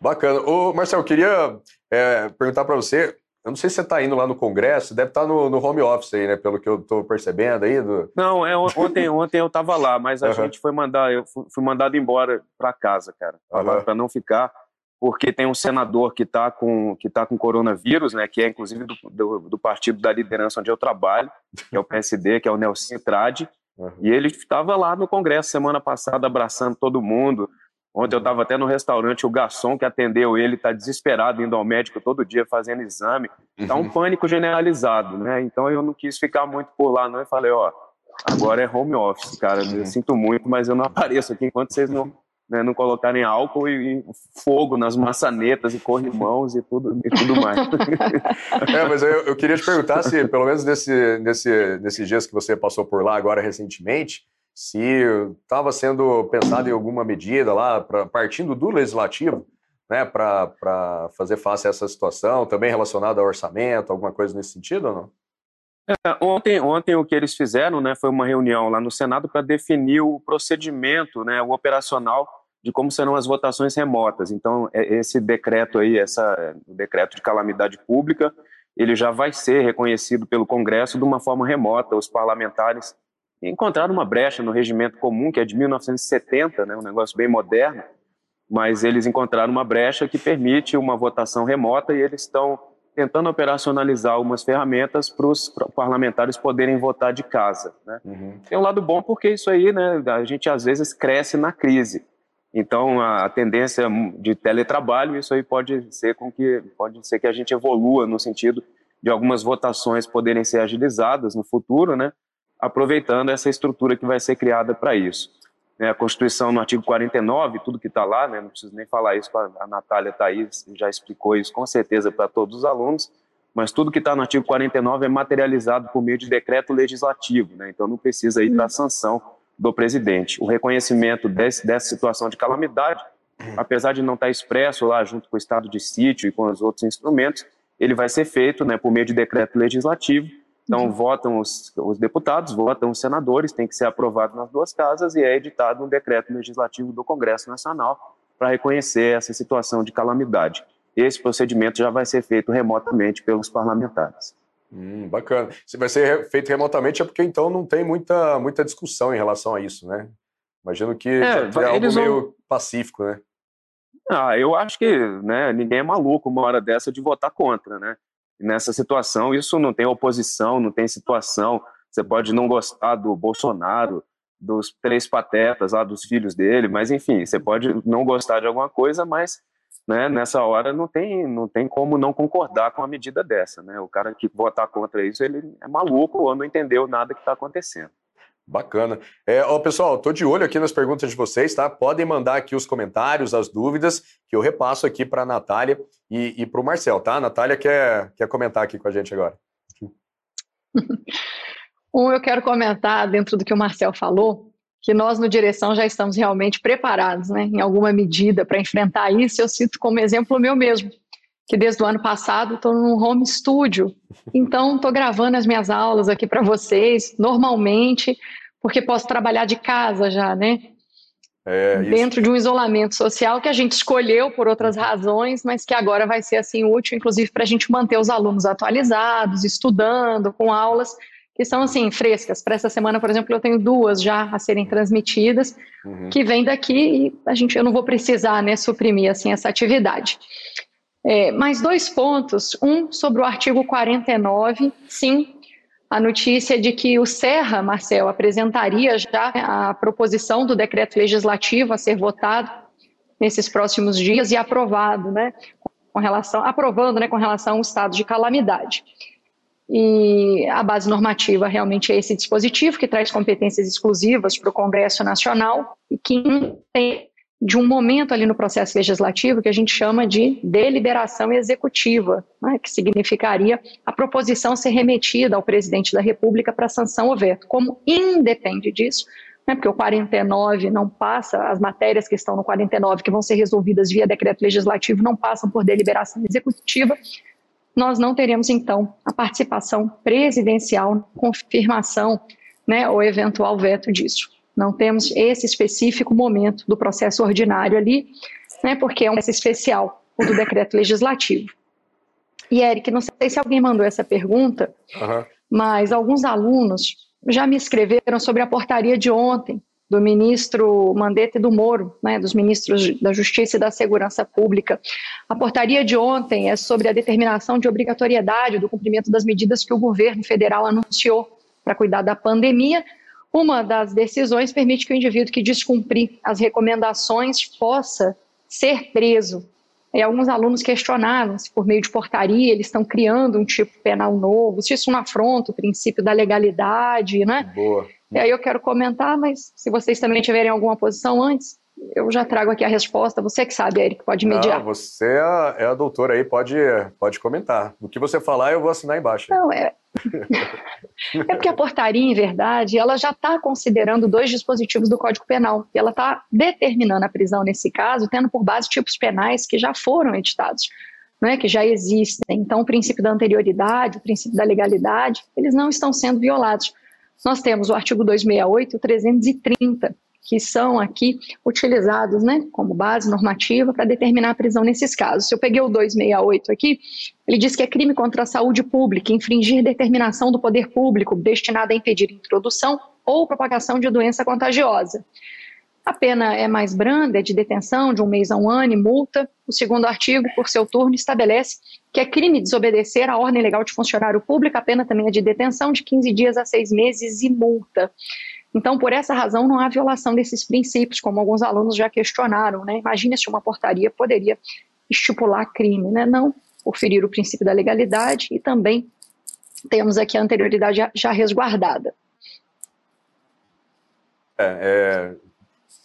Bacana. Ô, Marcelo, eu queria é, perguntar para você, eu não sei se você está indo lá no Congresso, deve estar tá no, no, home office aí, né? Pelo que eu estou percebendo aí. Do... Não, é, ontem, ontem eu estava lá, mas a uhum. gente foi mandar, eu fui, fui mandado embora para casa, cara, uhum. para não ficar, porque tem um senador que está com que tá com coronavírus, né? Que é inclusive do, do, do, partido da liderança onde eu trabalho, que é o [laughs] PSD, que é o Nelson Trade, uhum. e ele estava lá no Congresso semana passada abraçando todo mundo. Ontem eu estava até no restaurante, o garçom que atendeu ele está desesperado, indo ao médico todo dia fazendo exame. Está um uhum. pânico generalizado, né? Então eu não quis ficar muito por lá, não. E falei, ó, agora é home office, cara. Eu uhum. sinto muito, mas eu não [laughs] apareço aqui enquanto vocês não, né, não colocarem álcool e, e, fogo nas maçanetas e corrimãos e tudo, e tudo mais. [laughs] é, mas eu, eu, queria te perguntar se, pelo menos nesse, nesse, nesses dias que você passou por lá agora recentemente, se estava sendo pensado em alguma medida lá, pra, partindo do legislativo, né, para fazer face a essa situação, também relacionada ao orçamento, alguma coisa nesse sentido ou não? É, ontem, ontem o que eles fizeram né, foi uma reunião lá no Senado para definir o procedimento, né, o operacional de como serão as votações remotas. Então, é, esse decreto aí, essa, o decreto de calamidade pública, ele já vai ser reconhecido pelo Congresso de uma forma remota. Os parlamentares encontraram uma brecha no regimento comum, que é de 1970, né, um negócio bem moderno, mas eles encontraram uma brecha que permite uma votação remota e eles estão tentando operacionalizar algumas ferramentas para os parlamentares poderem votar de casa. Né? Uhum. Tem um lado bom porque isso aí, né, a gente às vezes cresce na crise. Então, a tendência de teletrabalho, isso aí pode ser com que pode ser que a gente evolua no sentido de algumas votações poderem ser agilizadas no futuro, né? Aproveitando essa estrutura que vai ser criada para isso. Né, a Constituição no artigo 49, tudo que está lá, né, não preciso nem falar isso, a Natália está aí, já explicou isso com certeza para todos os alunos, mas tudo que está no artigo 49 é materializado por meio de decreto legislativo, né, então não precisa ir para a sanção do presidente. O reconhecimento desse, dessa situação de calamidade, apesar de não estar tá expresso lá junto com o estado de sítio e com os outros instrumentos, ele vai ser feito né, por meio de decreto legislativo, então, uhum. votam os, os, deputados, votam os senadores, tem que ser aprovado nas duas casas e é editado um decreto legislativo do Congresso Nacional para reconhecer essa situação de calamidade. Esse procedimento já vai ser feito remotamente pelos parlamentares. Hum, bacana. Se vai ser feito remotamente é porque então não tem muita, muita discussão em relação a isso, né? Imagino que é, é algo meio vão... pacífico, né? Ah, eu acho que né, ninguém é maluco uma hora dessa de votar contra, né? Nessa situação, isso não tem oposição, não tem situação. Você pode não gostar do Bolsonaro, dos três patetas lá, dos filhos dele, mas enfim, você pode não gostar de alguma coisa, mas né, nessa hora não tem, não tem como não concordar com uma medida dessa. Né? O cara que votar contra isso, ele é maluco ou não entendeu nada que está acontecendo. Bacana. É, ó, pessoal, estou de olho aqui nas perguntas de vocês, tá? Podem mandar aqui os comentários, as dúvidas, que eu repasso aqui para a Natália e, e para o Marcel, tá? A Natália quer, quer comentar aqui com a gente agora. [laughs] Um, eu quero comentar dentro do que o Marcel falou, que nós no Direção já estamos realmente preparados, né, em alguma medida, para enfrentar isso. Eu cito como exemplo o meu mesmo, que desde o ano passado estou num home studio. Então, estou gravando as minhas aulas aqui para vocês, normalmente, porque posso trabalhar de casa já, né? É, Dentro de um isolamento social que a gente escolheu por outras razões, mas que agora vai ser assim útil, inclusive, para a gente manter os alunos atualizados, estudando, com aulas que são assim frescas. Para essa semana, por exemplo, eu tenho duas já a serem transmitidas, uhum. que vem daqui e a gente eu não vou precisar né, suprimir assim essa atividade. É, mais dois pontos. Um sobre o artigo 49. Sim, a notícia de que o Serra, Marcel, apresentaria já a proposição do decreto legislativo a ser votado nesses próximos dias e aprovado, né, com relação, aprovando, né, com relação ao estado de calamidade. E a base normativa realmente é esse dispositivo que traz competências exclusivas para o Congresso Nacional e que tem de um momento ali no processo legislativo que a gente chama de deliberação executiva, né, que significaria a proposição ser remetida ao presidente da República para sanção ou veto. Como independe disso, né, porque o 49 não passa, as matérias que estão no 49 que vão ser resolvidas via decreto legislativo não passam por deliberação executiva, nós não teremos então a participação presidencial, confirmação né, ou eventual veto disso. Não temos esse específico momento do processo ordinário ali, né, porque é um processo especial, o do decreto legislativo. E, Eric, não sei se alguém mandou essa pergunta, uhum. mas alguns alunos já me escreveram sobre a portaria de ontem do ministro Mandetta e do Moro, né, dos ministros da Justiça e da Segurança Pública. A portaria de ontem é sobre a determinação de obrigatoriedade do cumprimento das medidas que o governo federal anunciou para cuidar da pandemia, uma das decisões permite que o indivíduo que descumprir as recomendações possa ser preso. E alguns alunos questionaram se, por meio de portaria, eles estão criando um tipo penal novo, se isso não afronta o princípio da legalidade, né? Boa. E aí eu quero comentar, mas se vocês também tiverem alguma posição antes, eu já trago aqui a resposta. Você que sabe, Eric, pode mediar. Não, você é a, é a doutora aí, pode, pode comentar. O que você falar, eu vou assinar embaixo. Não, é, é porque a portaria, em verdade, ela já está considerando dois dispositivos do Código Penal. E ela está determinando a prisão nesse caso, tendo por base tipos penais que já foram editados, né, que já existem. Então, o princípio da anterioridade, o princípio da legalidade, eles não estão sendo violados. Nós temos o artigo 268 e o 330, que são aqui utilizados né, como base normativa para determinar a prisão nesses casos. Se eu peguei o 268 aqui, ele diz que é crime contra a saúde pública infringir determinação do poder público destinada a impedir introdução ou propagação de doença contagiosa. A pena é mais branda, é de detenção de um mês a um ano e multa. O segundo artigo, por seu turno, estabelece que é crime desobedecer à ordem legal de funcionário público. A pena também é de detenção de 15 dias a seis meses e multa. Então, por essa razão, não há violação desses princípios, como alguns alunos já questionaram. Né? Imagina se uma portaria poderia estipular crime, né? não, por ferir o princípio da legalidade e também temos aqui a anterioridade já resguardada. É, é,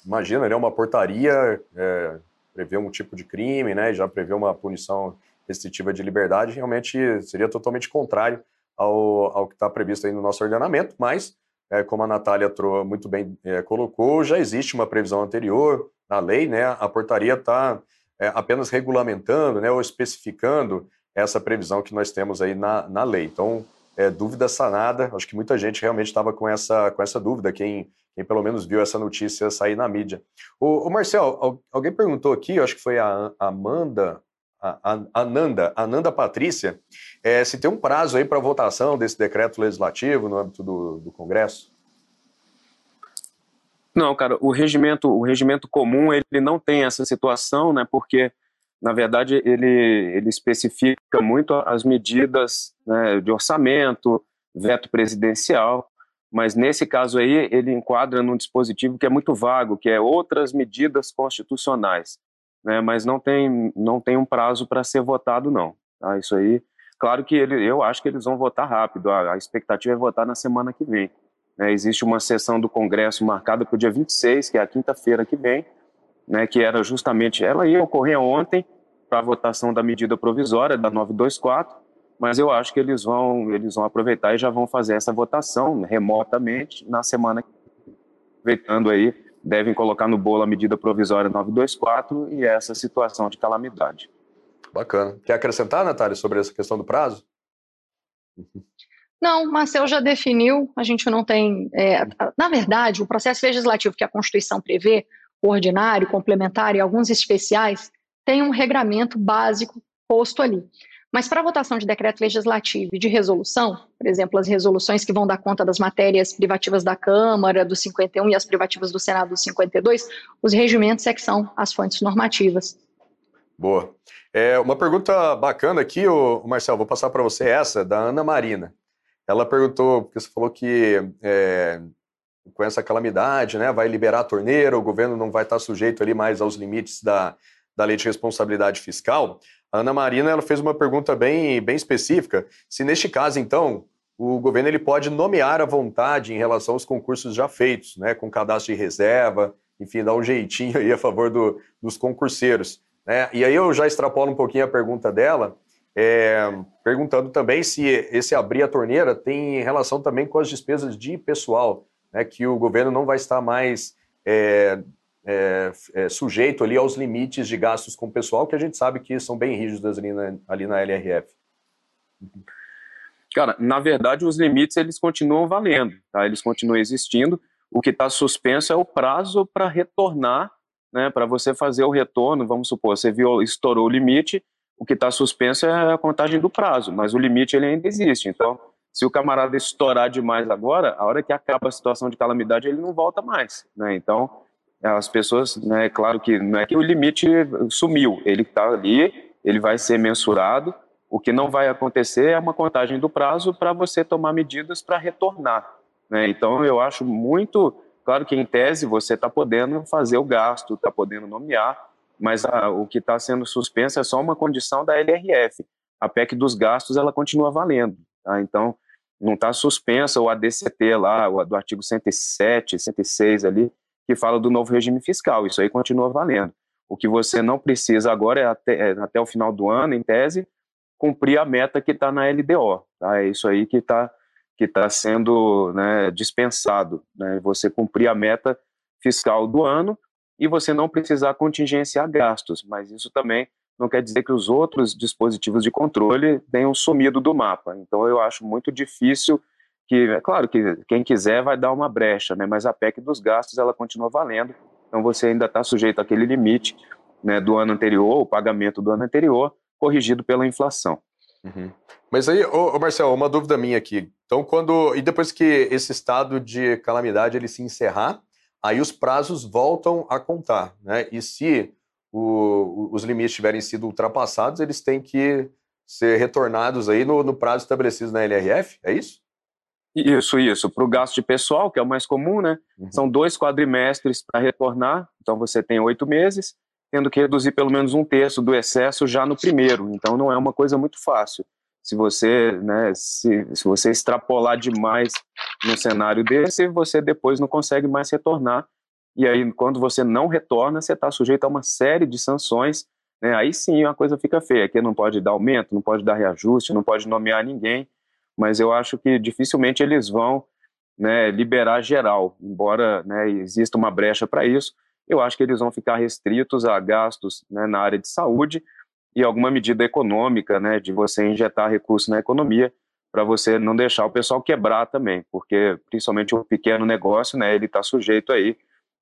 imagina, né, uma portaria é, prevê um tipo de crime, né, já prevê uma punição restritiva de liberdade, realmente seria totalmente contrário ao, ao que está previsto aí no nosso ordenamento, mas, é, como a Natália muito bem é, colocou, já existe uma previsão anterior na lei, né, a portaria está é, apenas regulamentando, né, ou especificando essa previsão que nós temos aí na, na lei. Então, é, dúvida sanada, acho que muita gente realmente estava com essa, com essa dúvida, quem, quem pelo menos viu essa notícia sair na mídia. O, o Marcel, alguém perguntou aqui, acho que foi a Amanda, Ananda, Ananda Patrícia, é, se tem um prazo aí para votação desse decreto legislativo no âmbito do, do Congresso? Não, cara, o regimento, o regimento comum ele não tem essa situação, né? Porque na verdade, ele, ele especifica muito as medidas né, de orçamento, veto presidencial, mas nesse caso aí ele enquadra num dispositivo que é muito vago, que é outras medidas constitucionais, né, mas não tem, não tem um prazo para ser votado, não. Tá? Isso aí, claro que ele, eu acho que eles vão votar rápido, a, a expectativa é votar na semana que vem. Né, existe uma sessão do Congresso marcada para o dia 26, que é a quinta-feira que vem, né, que era justamente, ela ia ocorrer ontem para a votação da medida provisória da 924, mas eu acho que eles vão, eles vão aproveitar e já vão fazer essa votação remotamente na semana aproveitando aí, devem colocar no bolo a medida provisória 924 e essa situação de calamidade. Bacana. Quer acrescentar, Natália, sobre essa questão do prazo? Não, Marcel já definiu, a gente não tem. É, na verdade, o processo legislativo que a Constituição prevê, ordinário, complementar e alguns especiais, tem um regramento básico posto ali. Mas para votação de decreto legislativo e de resolução, por exemplo, as resoluções que vão dar conta das matérias privativas da Câmara, do 51, e as privativas do Senado, do 52, os regimentos é que são as fontes normativas. Boa. É, uma pergunta bacana aqui, o Marcelo, vou passar para você essa, da Ana Marina. Ela perguntou, porque você falou que é, com essa calamidade, né, vai liberar a torneira, o governo não vai estar sujeito ali mais aos limites da, da Lei de Responsabilidade Fiscal, a Ana Marina ela fez uma pergunta bem, bem específica. Se neste caso, então, o governo ele pode nomear à vontade em relação aos concursos já feitos, né, com cadastro de reserva, enfim, dar um jeitinho aí a favor do, dos concurseiros. Né? E aí eu já extrapolo um pouquinho a pergunta dela, é, perguntando também se esse abrir a torneira tem relação também com as despesas de pessoal, né, que o governo não vai estar mais é, é, é, sujeito ali aos limites de gastos com o pessoal, que a gente sabe que são bem rígidos ali na, ali na LRF. Cara, na verdade, os limites eles continuam valendo, tá? eles continuam existindo. O que está suspenso é o prazo para retornar, né? para você fazer o retorno. Vamos supor, você viu, estourou o limite, o que está suspenso é a contagem do prazo, mas o limite ele ainda existe. Então, se o camarada estourar demais agora, a hora que acaba a situação de calamidade, ele não volta mais. Né? Então, as pessoas, né, claro que não é que o limite sumiu, ele está ali, ele vai ser mensurado. O que não vai acontecer é uma contagem do prazo para você tomar medidas para retornar. Né? Então, eu acho muito claro que, em tese, você está podendo fazer o gasto, está podendo nomear, mas a, o que está sendo suspenso é só uma condição da LRF. A PEC dos gastos ela continua valendo. Tá? Então, não está suspensa o ADCT lá, o, do artigo 107, 106 ali, que fala do novo regime fiscal. Isso aí continua valendo. O que você não precisa agora é até, é, até o final do ano, em tese, cumprir a meta que está na LDO. Tá? É isso aí que está que tá sendo né, dispensado. Né? Você cumprir a meta fiscal do ano e você não precisar contingenciar gastos. Mas isso também não quer dizer que os outros dispositivos de controle tenham sumido do mapa. Então eu acho muito difícil que é claro que quem quiser vai dar uma brecha, né? Mas a PEC dos gastos ela continua valendo, então você ainda está sujeito àquele limite né, do ano anterior, o pagamento do ano anterior, corrigido pela inflação. Uhum. Mas aí, ô, ô Marcelo, uma dúvida minha aqui. Então, quando e depois que esse estado de calamidade ele se encerrar, aí os prazos voltam a contar. Né? E se o, os limites tiverem sido ultrapassados, eles têm que ser retornados aí no, no prazo estabelecido na LRF, é isso? Isso, isso. Para o gasto de pessoal, que é o mais comum, né? Uhum. São dois quadrimestres para retornar, então você tem oito meses, tendo que reduzir pelo menos um terço do excesso já no primeiro. Então não é uma coisa muito fácil. Se você, né, se, se você extrapolar demais no cenário desse, você depois não consegue mais retornar. E aí, quando você não retorna, você está sujeito a uma série de sanções. Né? Aí sim a coisa fica feia. Aqui não pode dar aumento, não pode dar reajuste, não pode nomear ninguém mas eu acho que dificilmente eles vão né, liberar geral, embora né, exista uma brecha para isso. Eu acho que eles vão ficar restritos a gastos né, na área de saúde e alguma medida econômica, né, de você injetar recursos na economia para você não deixar o pessoal quebrar também, porque principalmente o pequeno negócio, né, ele está sujeito aí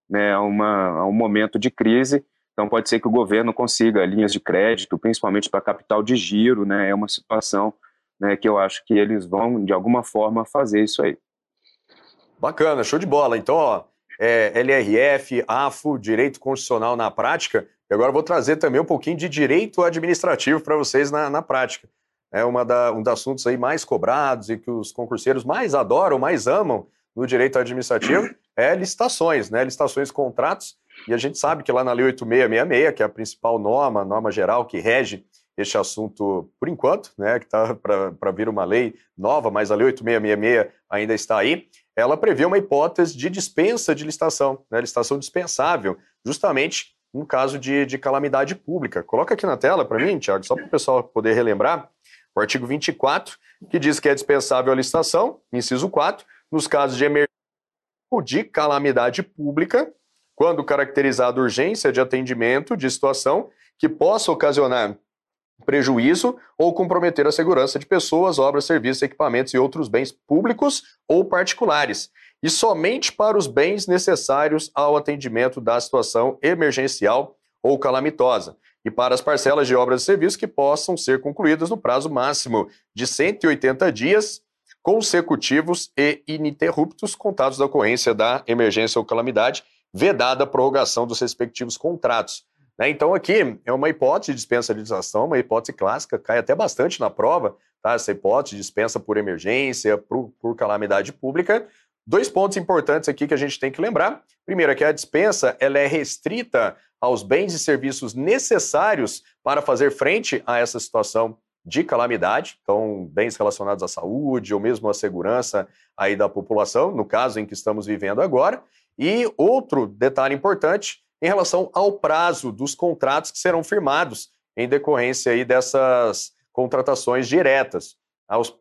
né, a, uma, a um momento de crise. Então pode ser que o governo consiga linhas de crédito, principalmente para capital de giro, né, é uma situação né, que eu acho que eles vão, de alguma forma, fazer isso aí. Bacana, show de bola. Então, ó, é, LRF, AFO, Direito Constitucional na prática, e agora vou trazer também um pouquinho de direito administrativo para vocês na, na prática. É uma da, um dos assuntos aí mais cobrados e que os concurseiros mais adoram, mais amam no direito administrativo é licitações, né? Licitações, contratos. E a gente sabe que lá na Lei 8666, que é a principal norma, norma geral que rege este assunto por enquanto, né, que está para vir uma lei nova, mas a Lei 8666 ainda está aí, ela prevê uma hipótese de dispensa de licitação, né, licitação dispensável, justamente no caso de, de calamidade pública. Coloca aqui na tela para mim, Tiago, só para o pessoal poder relembrar, o artigo 24, que diz que é dispensável a licitação, inciso 4, nos casos de emergência ou de calamidade pública, quando caracterizada urgência de atendimento de situação que possa ocasionar prejuízo ou comprometer a segurança de pessoas, obras, serviços, equipamentos e outros bens públicos ou particulares, e somente para os bens necessários ao atendimento da situação emergencial ou calamitosa, e para as parcelas de obras e serviços que possam ser concluídas no prazo máximo de 180 dias consecutivos e ininterruptos contados da ocorrência da emergência ou calamidade, vedada a prorrogação dos respectivos contratos né? Então, aqui é uma hipótese de dispensa de licitação, uma hipótese clássica, cai até bastante na prova, tá? essa hipótese de dispensa por emergência, por, por calamidade pública. Dois pontos importantes aqui que a gente tem que lembrar. Primeiro é que a dispensa ela é restrita aos bens e serviços necessários para fazer frente a essa situação de calamidade, então bens relacionados à saúde ou mesmo à segurança aí da população, no caso em que estamos vivendo agora. E outro detalhe importante em relação ao prazo dos contratos que serão firmados em decorrência aí dessas contratações diretas.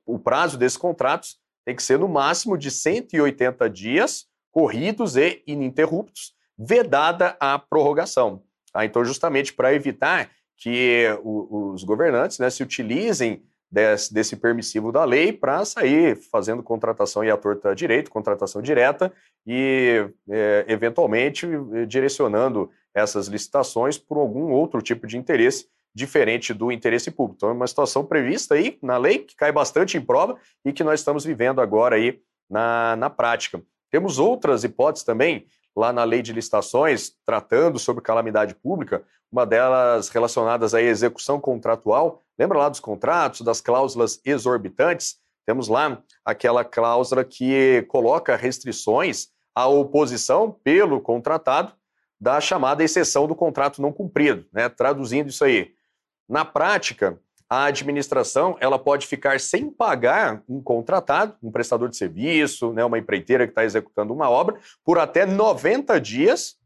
O prazo desses contratos tem que ser no máximo de 180 dias, corridos e ininterruptos, vedada a prorrogação. Tá? Então, justamente para evitar que os governantes né, se utilizem desse, desse permissivo da lei para sair fazendo contratação e a torta direito, contratação direta e, é, eventualmente, direcionando essas licitações por algum outro tipo de interesse diferente do interesse público. Então, é uma situação prevista aí na lei, que cai bastante em prova e que nós estamos vivendo agora aí na, na prática. Temos outras hipóteses também, lá na lei de licitações, tratando sobre calamidade pública, uma delas relacionadas à execução contratual. Lembra lá dos contratos, das cláusulas exorbitantes? Temos lá aquela cláusula que coloca restrições à oposição pelo contratado da chamada exceção do contrato não cumprido, né? Traduzindo isso aí, na prática, a administração ela pode ficar sem pagar um contratado, um prestador de serviço, né, uma empreiteira que está executando uma obra, por até 90 dias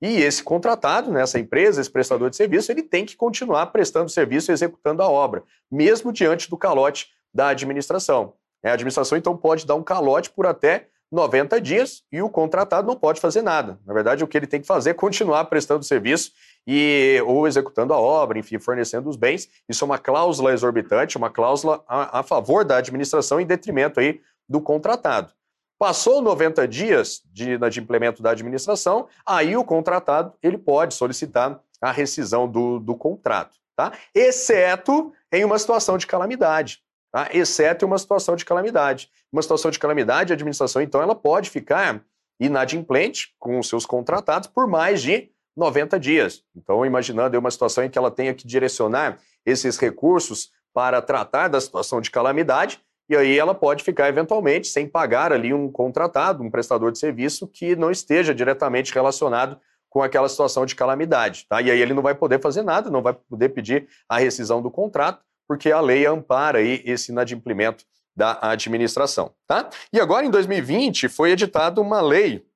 e esse contratado, né, empresa, esse prestador de serviço, ele tem que continuar prestando serviço e executando a obra, mesmo diante do calote da administração. A administração, então, pode dar um calote por até 90 dias e o contratado não pode fazer nada. Na verdade, o que ele tem que fazer é continuar prestando serviço e ou executando a obra, enfim, fornecendo os bens. Isso é uma cláusula exorbitante, uma cláusula a, a favor da administração em detrimento aí do contratado. Passou 90 dias de, de implemento da administração, aí o contratado ele pode solicitar a rescisão do, do contrato, tá? exceto em uma situação de calamidade. Tá? Exceto em uma situação de calamidade. Uma situação de calamidade, a administração, então, ela pode ficar inadimplente com os seus contratados por mais de 90 dias. Então, imaginando uma situação em que ela tenha que direcionar esses recursos para tratar da situação de calamidade, e aí ela pode ficar eventualmente sem pagar ali um contratado, um prestador de serviço que não esteja diretamente relacionado com aquela situação de calamidade, tá? E aí ele não vai poder fazer nada, não vai poder pedir a rescisão do contrato, porque a lei ampara aí esse inadimplimento da administração, tá? E agora em 2020 foi editada uma lei,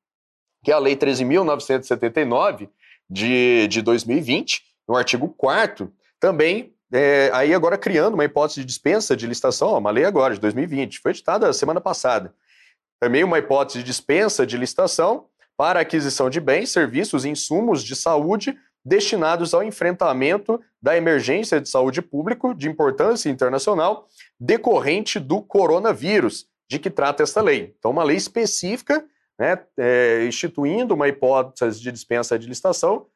que é a lei 13.979 de, de 2020, no artigo 4 também é, aí agora criando uma hipótese de dispensa de licitação, ó, uma lei agora, de 2020, foi editada semana passada. Também uma hipótese de dispensa de licitação para aquisição de bens, serviços e insumos de saúde destinados ao enfrentamento da emergência de saúde pública de importância internacional decorrente do coronavírus, de que trata esta lei. Então, uma lei específica, né, é, instituindo uma hipótese de dispensa de licitação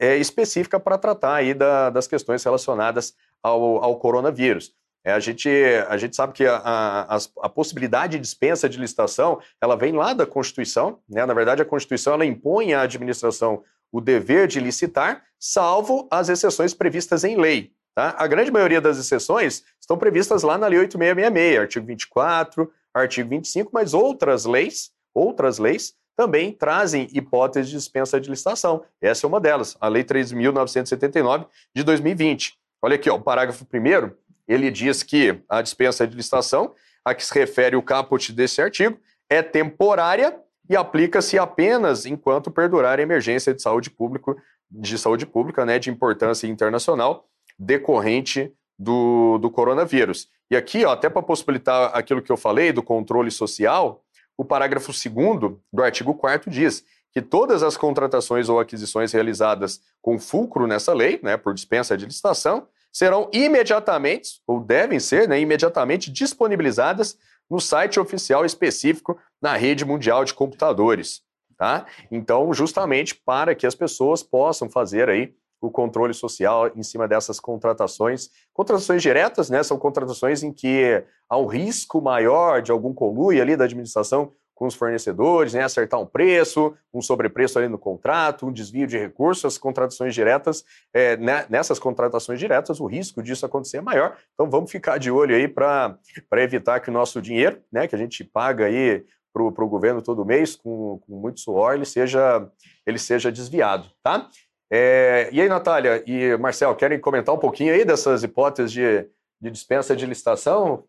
é, específica para tratar aí da, das questões relacionadas ao, ao coronavírus. É, a, gente, a gente sabe que a, a, a, possibilidade de dispensa de licitação ela vem lá da Constituição. Né? Na verdade, a Constituição ela impõe à administração o dever de licitar, salvo as exceções previstas em lei. Tá? A grande maioria das exceções estão previstas lá na Lei 8666, artigo 24, artigo 25, mas outras leis, outras leis também trazem hipóteses de dispensa de licitação. Essa é uma delas, a Lei 3.979 de 2020. Olha aqui, ó, o parágrafo 1 ele diz que a dispensa de licitação, a que se refere o caput desse artigo, é temporária e aplica-se apenas enquanto perdurar a emergência de saúde pública, de saúde pública, né, de importância internacional decorrente do, do coronavírus. E aqui, ó, até para possibilitar aquilo que eu falei do controle social, o parágrafo 2 do artigo 4 diz que todas as contratações ou aquisições realizadas com fulcro nessa lei, né, por dispensa de licitação, serão imediatamente, ou devem ser, né, imediatamente disponibilizadas no site oficial específico na rede mundial de computadores. Tá? Então, justamente para que as pessoas possam fazer aí o controle social em cima dessas contratações. Contratações diretas, né? São contratações em que há um risco maior de algum colui ali da administração com os fornecedores, né? Acertar um preço, um sobrepreço ali no contrato, um desvio de recursos, as contratações diretas, é, né? nessas contratações diretas, o risco disso acontecer é maior. Então vamos ficar de olho aí para evitar que o nosso dinheiro, né? Que a gente paga aí para o governo todo mês com, com muito suor, ele seja, ele seja desviado, tá? É, e aí, Natália e Marcel, querem comentar um pouquinho aí dessas hipóteses de, de dispensa de licitação?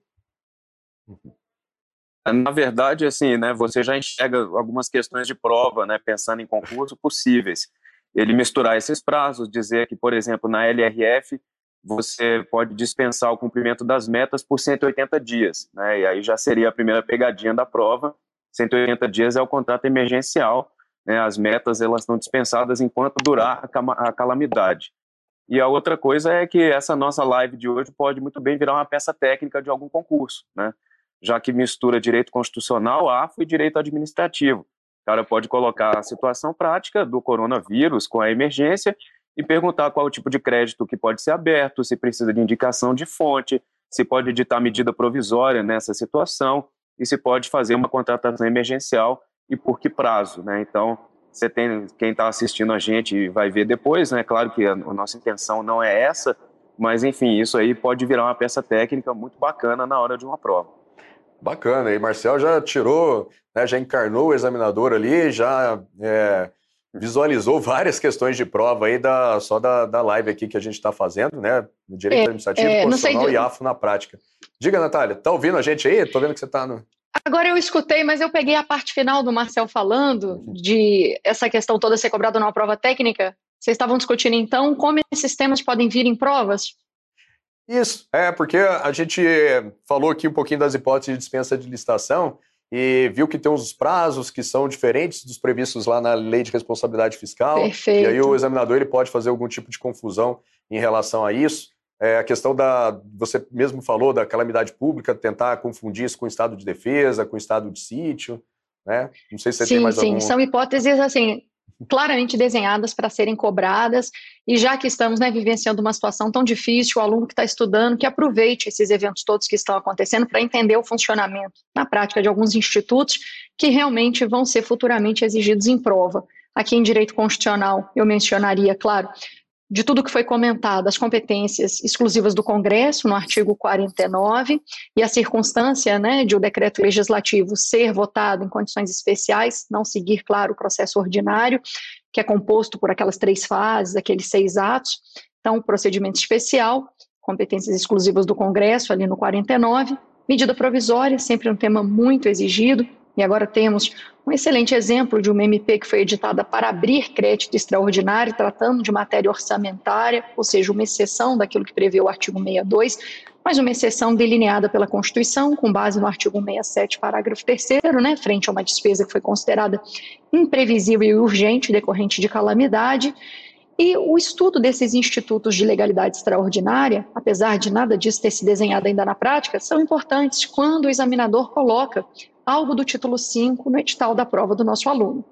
Na verdade, assim, né, você já enxerga algumas questões de prova, né, pensando em concurso possíveis. Ele misturar esses prazos, dizer que, por exemplo, na LRF, você pode dispensar o cumprimento das metas por 180 dias, né, e aí já seria a primeira pegadinha da prova. 180 dias é o contrato emergencial, né, as metas elas estão dispensadas enquanto durar a calamidade. E a outra coisa é que essa nossa live de hoje pode muito bem virar uma peça técnica de algum concurso, né? já que mistura direito constitucional, AFO e direito administrativo. O cara pode colocar a situação prática do coronavírus com a emergência e perguntar qual o tipo de crédito que pode ser aberto, se precisa de indicação de fonte, se pode editar medida provisória nessa situação e se pode fazer uma contratação emergencial e por que prazo, né? Então, você tem quem está assistindo a gente vai ver depois, né? Claro que a, a, nossa intenção não é essa, mas enfim, isso aí pode virar uma peça técnica muito bacana na hora de uma prova. Bacana, e Marcel já tirou, né, já encarnou o examinador ali, já é, visualizou várias questões de prova aí da, só da, da live aqui que a gente está fazendo, né? Direito é, administrativo, é, constitucional e AFO na prática. Diga, Natália, tá ouvindo a gente aí? Estou vendo que você está no. Agora eu escutei, mas eu peguei a parte final do Marcel falando de essa questão toda ser cobrada numa prova técnica. Vocês estavam discutindo então como esses temas podem vir em provas? Isso, é, porque a gente falou aqui um pouquinho das hipóteses de dispensa de licitação e viu que tem uns prazos que são diferentes dos previstos lá na lei de responsabilidade fiscal. Perfeito. E aí o examinador ele pode fazer algum tipo de confusão em relação a isso. É, a questão da. Você mesmo falou da calamidade pública, tentar confundir isso com o estado de defesa, com o estado de sítio. Né? Não sei se você sim, tem mais sim. algum. Sim, são hipóteses assim. claramente desenhadas para serem cobradas, e já que estamos né, vivenciando uma situação tão difícil, o aluno que está estudando, que aproveite esses eventos todos que estão acontecendo para entender o funcionamento na prática de alguns institutos que realmente vão ser futuramente exigidos em prova. Aqui em direito constitucional, eu mencionaria, claro, de tudo que foi comentado, as competências exclusivas do Congresso, no artigo 49, e a circunstância né, de o decreto legislativo ser votado em condições especiais, não seguir, claro, o processo ordinário, que é composto por aquelas três fases, aqueles seis atos. Então, procedimento especial, competências exclusivas do Congresso, ali no 49, medida provisória, sempre um tema muito exigido, e agora temos um excelente exemplo de uma MP que foi editada para abrir crédito extraordinário, tratando de matéria orçamentária, ou seja, uma exceção daquilo que prevê o artigo 62, mas uma exceção delineada pela Constituição, com base no artigo 67, parágrafo 3, né, frente a uma despesa que foi considerada imprevisível e urgente decorrente de calamidade. E o estudo desses institutos de legalidade extraordinária, apesar de nada disso ter se desenhado ainda na prática, são importantes quando o examinador coloca algo do título 5 no edital da prova do nosso aluno.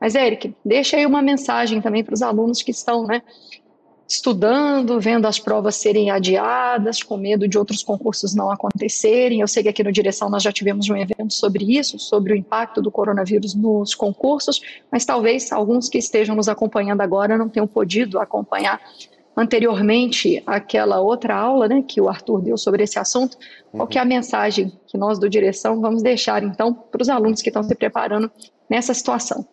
Mas, Eric, deixa aí uma mensagem também para os alunos que estão né, estudando, vendo as provas serem adiadas, com medo de outros concursos não acontecerem. Eu sei que aqui no Direção nós já tivemos um evento sobre isso, sobre o impacto do coronavírus nos concursos, mas talvez alguns que estejam nos acompanhando agora não tenham podido acompanhar anteriormente aquela outra aula né, que o Arthur deu sobre esse assunto, uhum. qual que é a mensagem que nós do Direção vamos deixar, então, para os alunos que estão se preparando nessa situação?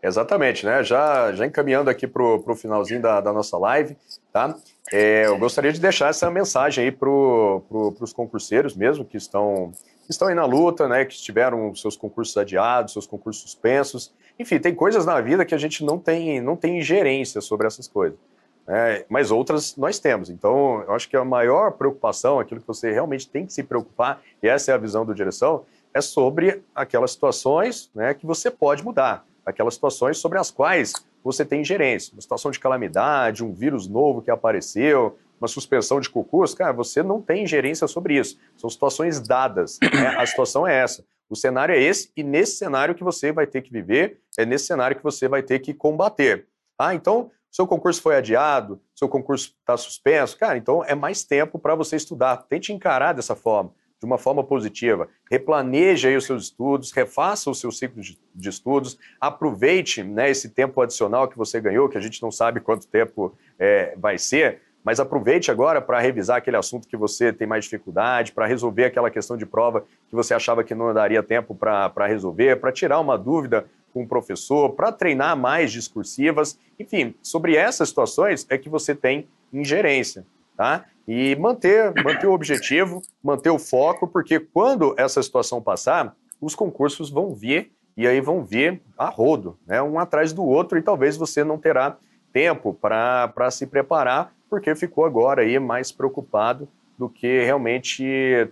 Exatamente, né? Já, já encaminhando aqui para o finalzinho da, da, nossa live, tá? É, eu gostaria de deixar essa mensagem aí para pro, os concurseiros mesmo, que estão, que estão aí na luta, né? Que tiveram seus concursos adiados, seus concursos suspensos. Enfim, tem coisas na vida que a gente não tem, não tem ingerência sobre essas coisas. É, mas outras nós temos. Então, eu acho que a maior preocupação, aquilo que você realmente tem que se preocupar, e essa é a visão do direção, é sobre aquelas situações né, que você pode mudar, aquelas situações sobre as quais você tem ingerência. Uma situação de calamidade, um vírus novo que apareceu, uma suspensão de concurso, cara, você não tem ingerência sobre isso. São situações dadas. Né? A situação é essa. O cenário é esse, e nesse cenário que você vai ter que viver, é nesse cenário que você vai ter que combater. Ah, então, seu concurso foi adiado, seu concurso está suspenso, cara, então é mais tempo para você estudar. Tente encarar dessa forma, de uma forma positiva. Replaneje aí os seus estudos, refaça o seu ciclo de, de estudos, aproveite né, esse tempo adicional que você ganhou, que a gente não sabe quanto tempo é, vai ser, mas aproveite agora para revisar aquele assunto que você tem mais dificuldade, para resolver aquela questão de prova que você achava que não daria tempo para resolver, para tirar uma dúvida com o professor, para treinar mais discursivas. Enfim, sobre essas situações é que você tem ingerência, tá? E manter, manter o objetivo, manter o foco, porque quando essa situação passar, os concursos vão vir e aí vão vir a rodo, né? um atrás do outro, e talvez você não terá tempo para se preparar, porque ficou agora aí mais preocupado do que realmente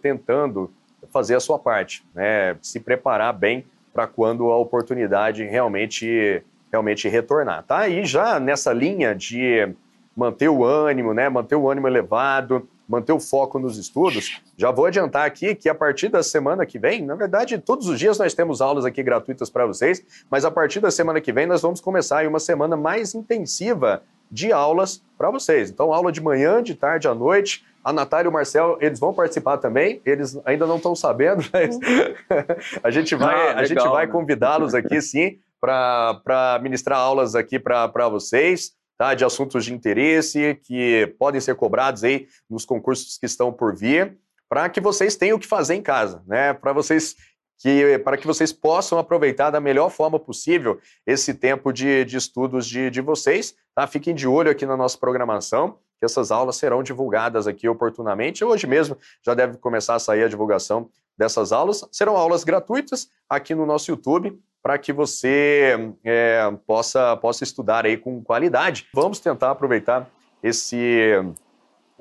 tentando fazer a sua parte, né? se preparar bem para quando a oportunidade realmente realmente retornar, tá? E já nessa linha de manter o ânimo, né, manter o ânimo elevado, manter o foco nos estudos, já vou adiantar aqui que a partir da semana que vem, na verdade, todos os dias nós temos aulas aqui gratuitas para vocês, mas a partir da semana que vem nós vamos começar uma semana mais intensiva de aulas para vocês. Então, aula de manhã, de tarde à noite, a Natália e o Marcel, eles vão participar também. Eles ainda não estão sabendo, [laughs] mas [laughs] a gente vai, ah, legal, a gente vai né? convidá-los aqui, sim, para ministrar aulas aqui para vocês, tá? De assuntos de interesse que podem ser cobrados aí nos concursos que estão por vir, para que vocês tenham o que fazer em casa, né? Para vocês que para que vocês possam aproveitar da melhor forma possível esse tempo de, de estudos de, de vocês. Tá? Fiquem de olho aqui na nossa programação que essas aulas serão divulgadas aqui oportunamente. Hoje mesmo já deve começar a sair a divulgação dessas aulas. Serão aulas gratuitas aqui no nosso YouTube para que você é, possa, possa estudar aí com qualidade. Vamos tentar aproveitar esse,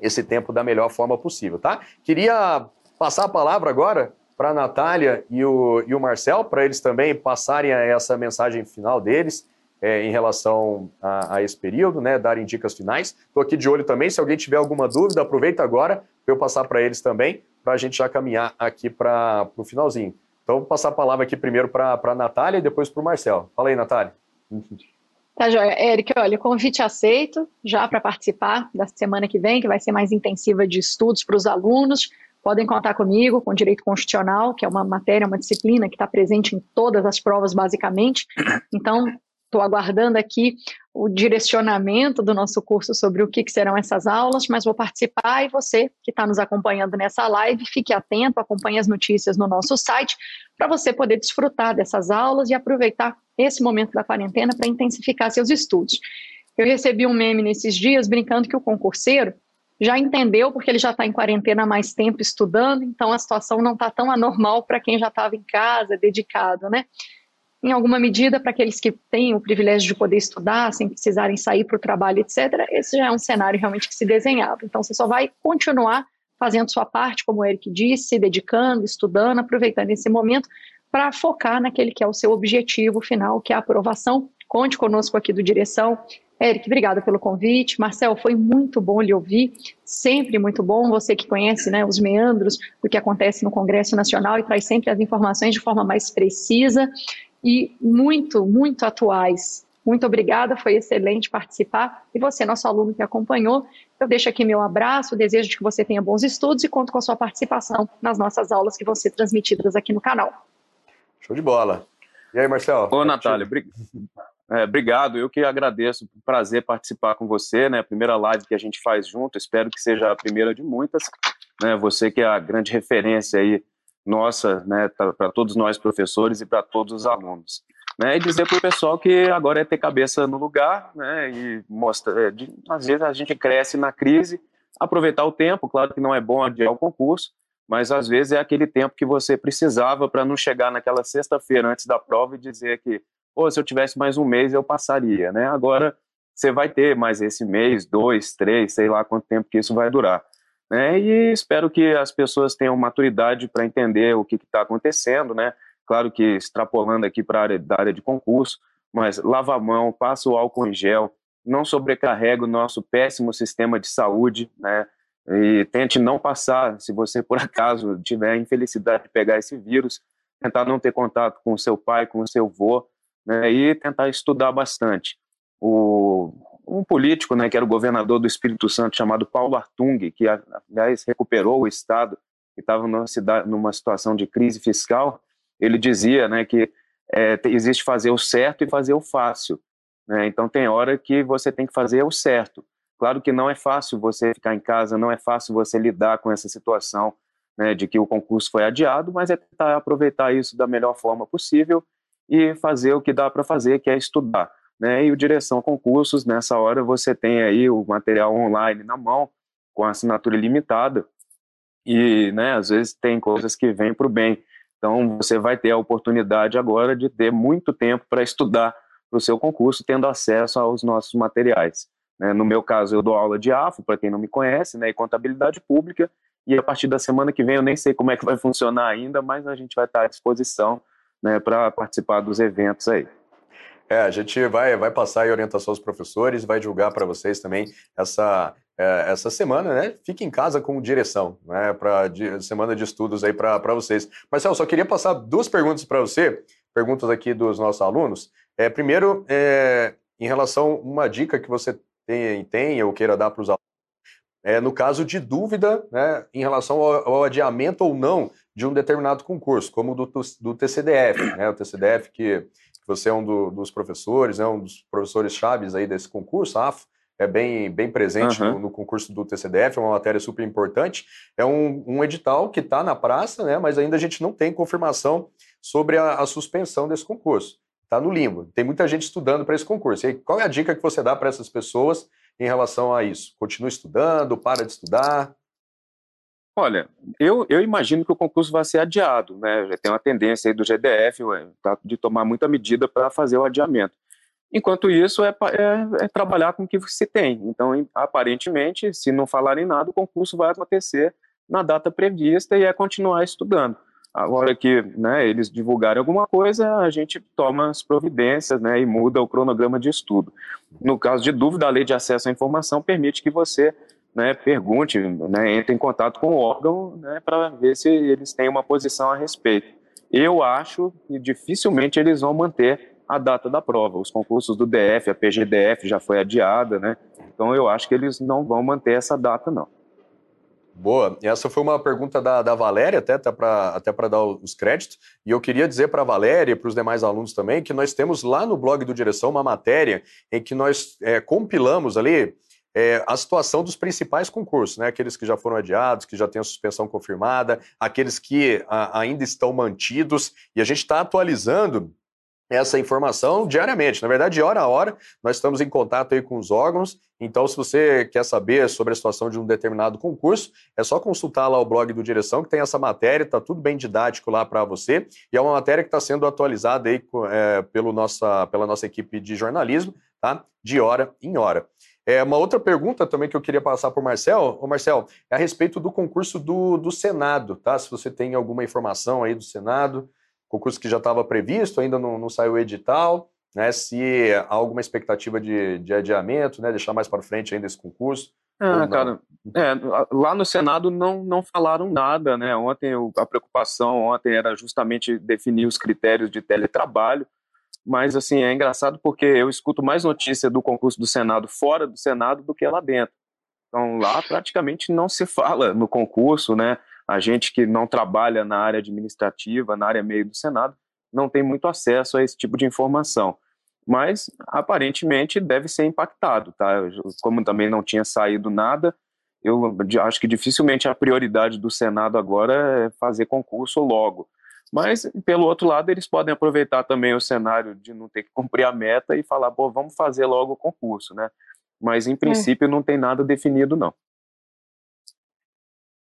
esse tempo da melhor forma possível, tá? Queria passar a palavra agora para a Natália e o, e o Marcel, para eles também passarem essa mensagem final deles é, em relação a, a, esse período, né, darem dicas finais. Estou aqui de olho também, se alguém tiver alguma dúvida, aproveita agora para eu passar para eles também, para a gente já caminhar aqui para o finalzinho. Então, vou passar a palavra aqui primeiro para a Natália e depois para o Marcel. Fala aí, Natália. Tá, joia. Eric, olha, convite aceito já para participar da semana que vem, que vai ser mais intensiva de estudos para os alunos. Podem contar comigo com direito constitucional, que é uma matéria, uma disciplina que está presente em todas as provas, basicamente. Então, estou aguardando aqui o direcionamento do nosso curso sobre o que, que, serão essas aulas, mas vou participar e você que está nos acompanhando nessa live, fique atento, acompanhe as notícias no nosso site, para você poder desfrutar dessas aulas e aproveitar esse momento da quarentena para intensificar seus estudos. Eu recebi um meme nesses dias brincando que o concurseiro já entendeu, porque ele já está em quarentena há mais tempo estudando, então a situação não está tão anormal para quem já estava em casa, dedicado, né? Em alguma medida, para aqueles que têm o privilégio de poder estudar sem precisarem sair para o trabalho, etc., esse já é um cenário realmente que se desenhava. Então, você só vai continuar fazendo sua parte, como o Eric disse, se dedicando, estudando, aproveitando esse momento para focar naquele que é o seu objetivo final, que é a aprovação. Conte conosco aqui do Direção. Eric, obrigada pelo convite. Marcel, foi muito bom lhe ouvir, sempre muito bom. Você que conhece né, os meandros do que acontece no Congresso Nacional e traz sempre as informações de forma mais precisa e muito, muito atuais. Muito obrigada, foi excelente participar. E você, nosso aluno que acompanhou, eu deixo aqui meu abraço, desejo que você tenha bons estudos e conto com a sua participação nas nossas aulas que vão ser transmitidas aqui no canal. Show de bola. E aí, Marcelo? Ô, Natália, é, obrigado. Eu que agradeço. Prazer participar com você, né? Primeira live que a gente faz junto. Espero que seja a primeira de muitas. Né? Você que é a grande referência aí nossa, né, para todos nós professores e para todos os alunos. Né, e dizer para o pessoal que agora é ter cabeça no lugar, né, e mostra, é, de, às vezes a gente cresce na crise, aproveitar o tempo, claro que não é bom adiar o concurso, mas às vezes é aquele tempo que você precisava para não chegar naquela sexta-feira antes da prova e dizer que, pô, se eu tivesse mais um mês eu passaria, né, agora você vai ter mais esse mês, dois, três, sei lá quanto tempo que isso vai durar. Né? E espero que as pessoas tenham maturidade para entender o que está acontecendo, né? Claro que extrapolando aqui para a área área de concurso, mas lava a mão, passa o álcool em gel, não sobrecarrega o nosso péssimo sistema de saúde, né? E tente não passar, se você por acaso tiver a infelicidade de pegar esse vírus, tentar não ter contato com o seu pai, com o seu avô, né? E tentar estudar bastante. O, um político, né, que era o governador do Espírito Santo, chamado Paulo Artung, que, aliás, recuperou o Estado, que estava numa, numa situação de crise fiscal, ele dizia né, que é, existe fazer o certo e fazer o fácil. Né? Então, tem hora que você tem que fazer o certo. Claro que não é fácil você ficar em casa, não é fácil você lidar com essa situação né, de que o concurso foi adiado, mas é tentar aproveitar isso da melhor forma possível e fazer o que dá para fazer, que é estudar né? E o Direção Concursos, nessa hora você tem aí o material online na mão, com assinatura ilimitada, e, né, às vezes tem coisas que vêm para o bem. Então, você vai ter a oportunidade agora de ter muito tempo para estudar para o seu concurso, tendo acesso aos nossos materiais. Né? No meu caso, eu dou aula de AFO, para quem não me conhece, né, e contabilidade pública, e a partir da semana que vem, eu nem sei como é que vai funcionar ainda, mas a gente vai estar à disposição né, para participar dos eventos aí. É, a gente vai, vai passar aí orientação aos professores, vai divulgar para vocês também essa, é, essa semana, né? Fique em casa com direção, né? Para semana de estudos aí para vocês. Marcelo, só queria passar duas perguntas para você, perguntas aqui dos nossos alunos. É, primeiro, é, em relação a uma dica que você tem, tem ou queira dar para os alunos, é, no caso de dúvida né, em relação ao, ao, adiamento ou não de um determinado concurso, como do, do TCDF, né, o TCDF que você é um do, dos professores, é um dos professores chaves aí desse concurso, a AFO, é bem, bem presente uhum. no, no, concurso do TCDF, é uma matéria super importante. É um, um edital que está na praça, né, mas ainda a gente não tem confirmação sobre a, a suspensão desse concurso. Está no limbo. Tem muita gente estudando para esse concurso. E aí, qual é a dica que você dá para essas pessoas em relação a isso? Continua estudando? Para de estudar? Olha, eu, eu imagino que o concurso vai ser adiado, né? Já tem uma tendência aí do GDF tá, de tomar muita medida para fazer o adiamento. Enquanto isso, é, é, é, trabalhar com o que se tem. Então, aparentemente, se não falarem nada, o concurso vai acontecer na data prevista e é continuar estudando. Agora que né, eles divulgarem alguma coisa, a gente toma as providências né, e muda o cronograma de estudo. No caso de dúvida, a lei de acesso à informação permite que você né, pergunte, né, entre em contato com o órgão né, para ver se eles têm uma posição a respeito. Eu acho que dificilmente eles vão manter a data da prova. Os concursos do DF, a PGDF já foi adiada, né? Então eu acho que eles não vão manter essa data, não. Boa. Essa foi uma pergunta da, da Valéria, até, até para até dar os créditos. E eu queria dizer para a Valéria e para os demais alunos também que nós temos lá no blog do Direção uma matéria em que nós é, compilamos ali é, a situação dos principais concursos, né? aqueles que já foram adiados, que já têm a suspensão confirmada, aqueles que a, ainda estão mantidos, e a gente está atualizando essa informação diariamente. Na verdade, de hora a hora, nós estamos em contato aí com os órgãos. Então, se você quer saber sobre a situação de um determinado concurso, é só consultar lá o blog do Direção, que tem essa matéria, está tudo bem didático lá para você. E é uma matéria que está sendo atualizada aí é, pelo nossa, pela nossa equipe de jornalismo, tá? De hora em hora. É, uma outra pergunta também que eu queria passar para o Marcel, ô Marcel, é a respeito do concurso do, do Senado, tá? Se você tem alguma informação aí do Senado, concurso que já estava previsto, ainda não, não saiu o edital, né? Se há alguma expectativa de, de adiamento, né? Deixar mais para frente ainda esse concurso. Ah, cara, é, lá no Senado não, não falaram nada, né? Ontem a preocupação ontem era justamente definir os critérios de teletrabalho, mas assim é engraçado porque eu escuto mais notícia do concurso do Senado fora do Senado do que lá dentro. Então lá praticamente não se fala no concurso, né? a gente que não trabalha na área administrativa, na área meio do Senado, não tem muito acesso a esse tipo de informação. Mas, aparentemente, deve ser impactado, tá? Como também não tinha saído nada, eu acho que dificilmente a prioridade do Senado agora é fazer concurso logo. Mas, pelo outro lado, eles podem aproveitar também o cenário de não ter que cumprir a meta e falar, pô, vamos fazer logo o concurso, né? Mas, em é. princípio, é. não tem nada definido, não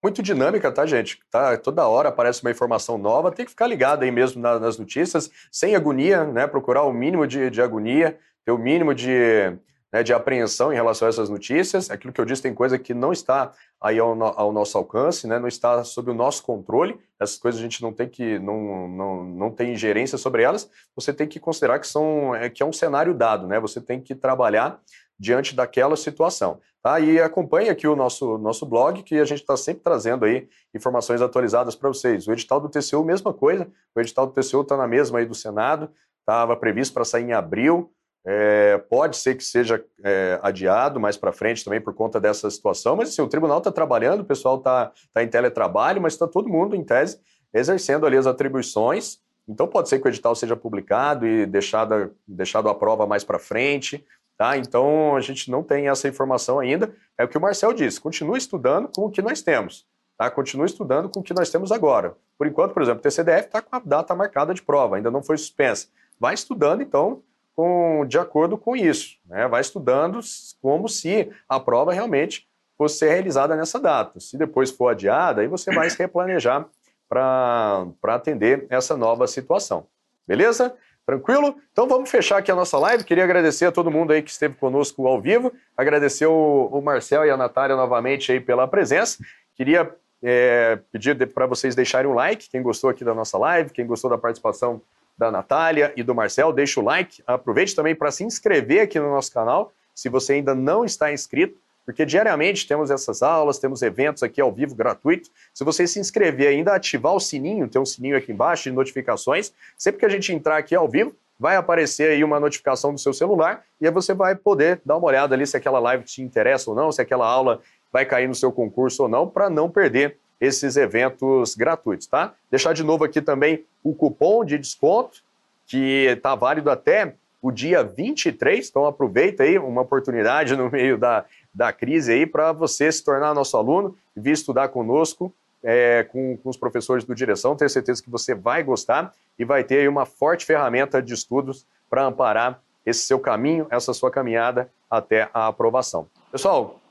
muito dinâmica, tá, gente? Tá, toda hora aparece uma informação nova, tem que ficar ligado aí mesmo na, nas notícias, sem agonia, né? Procurar o mínimo de, de agonia, ter o mínimo de, né, de apreensão em relação a essas notícias. Aquilo que eu disse, tem coisa que não está aí ao, ao, nosso alcance, né? Não está sob o nosso controle. Essas coisas a gente não tem que não, não, não tem ingerência sobre elas. Você tem que considerar que são é, que é um cenário dado, né? Você tem que trabalhar diante daquela situação. Tá? E acompanhe aqui o nosso, nosso blog, que a gente está sempre trazendo aí informações atualizadas para vocês. O edital do TCU, mesma coisa. O edital do TCU está na mesma aí do Senado, estava previsto para sair em abril. É, pode ser que seja é, adiado mais para frente também por conta dessa situação, mas assim, o tribunal está trabalhando, o pessoal está tá em teletrabalho, mas está todo mundo, em tese, exercendo ali as atribuições. Então pode ser que o edital seja publicado e deixado, deixado a prova mais para frente. Tá? Então, a gente não tem essa informação ainda. É o que o Marcel disse: continue estudando com o que nós temos. Tá? Continue estudando com o que nós temos agora. Por enquanto, por exemplo, o TCDF está com a data marcada de prova, ainda não foi suspensa. Vai estudando, então, com, de acordo com isso. Né? Vai estudando como se a prova realmente fosse ser realizada nessa data. Se depois for adiada, aí você vai se replanejar para atender essa nova situação. Beleza? Tranquilo? Então vamos fechar aqui a nossa live. Queria agradecer a todo mundo aí que esteve conosco ao vivo, agradecer o, o Marcel e a Natália novamente aí pela presença. Queria é, pedir para vocês deixarem um like, quem gostou aqui da nossa live, quem gostou da participação da Natália e do Marcel, deixa o like. Aproveite também para se inscrever aqui no nosso canal, se você ainda não está inscrito porque diariamente temos essas aulas, temos eventos aqui ao vivo gratuito. Se você se inscrever ainda, ativar o sininho, tem um sininho aqui embaixo de notificações. Sempre que a gente entrar aqui ao vivo, vai aparecer aí uma notificação do seu celular e aí você vai poder dar uma olhada ali se aquela live te interessa ou não, se aquela aula vai cair no seu concurso ou não, para não perder esses eventos gratuitos, tá? Deixar de novo aqui também o cupom de desconto, que está válido até o dia 23, então aproveita aí uma oportunidade [laughs] no meio da, da crise aí para você se tornar nosso aluno e vir estudar conosco, é, com, com, os professores do Direção. Tenho certeza que você vai gostar e vai ter aí uma forte ferramenta de estudos para amparar esse seu caminho, essa sua caminhada até a aprovação. Pessoal,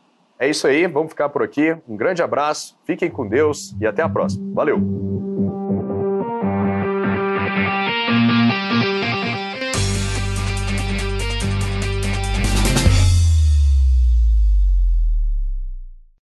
é isso aí, vamos ficar por aqui. Um grande abraço, fiquem com Deus e até a próxima. Valeu!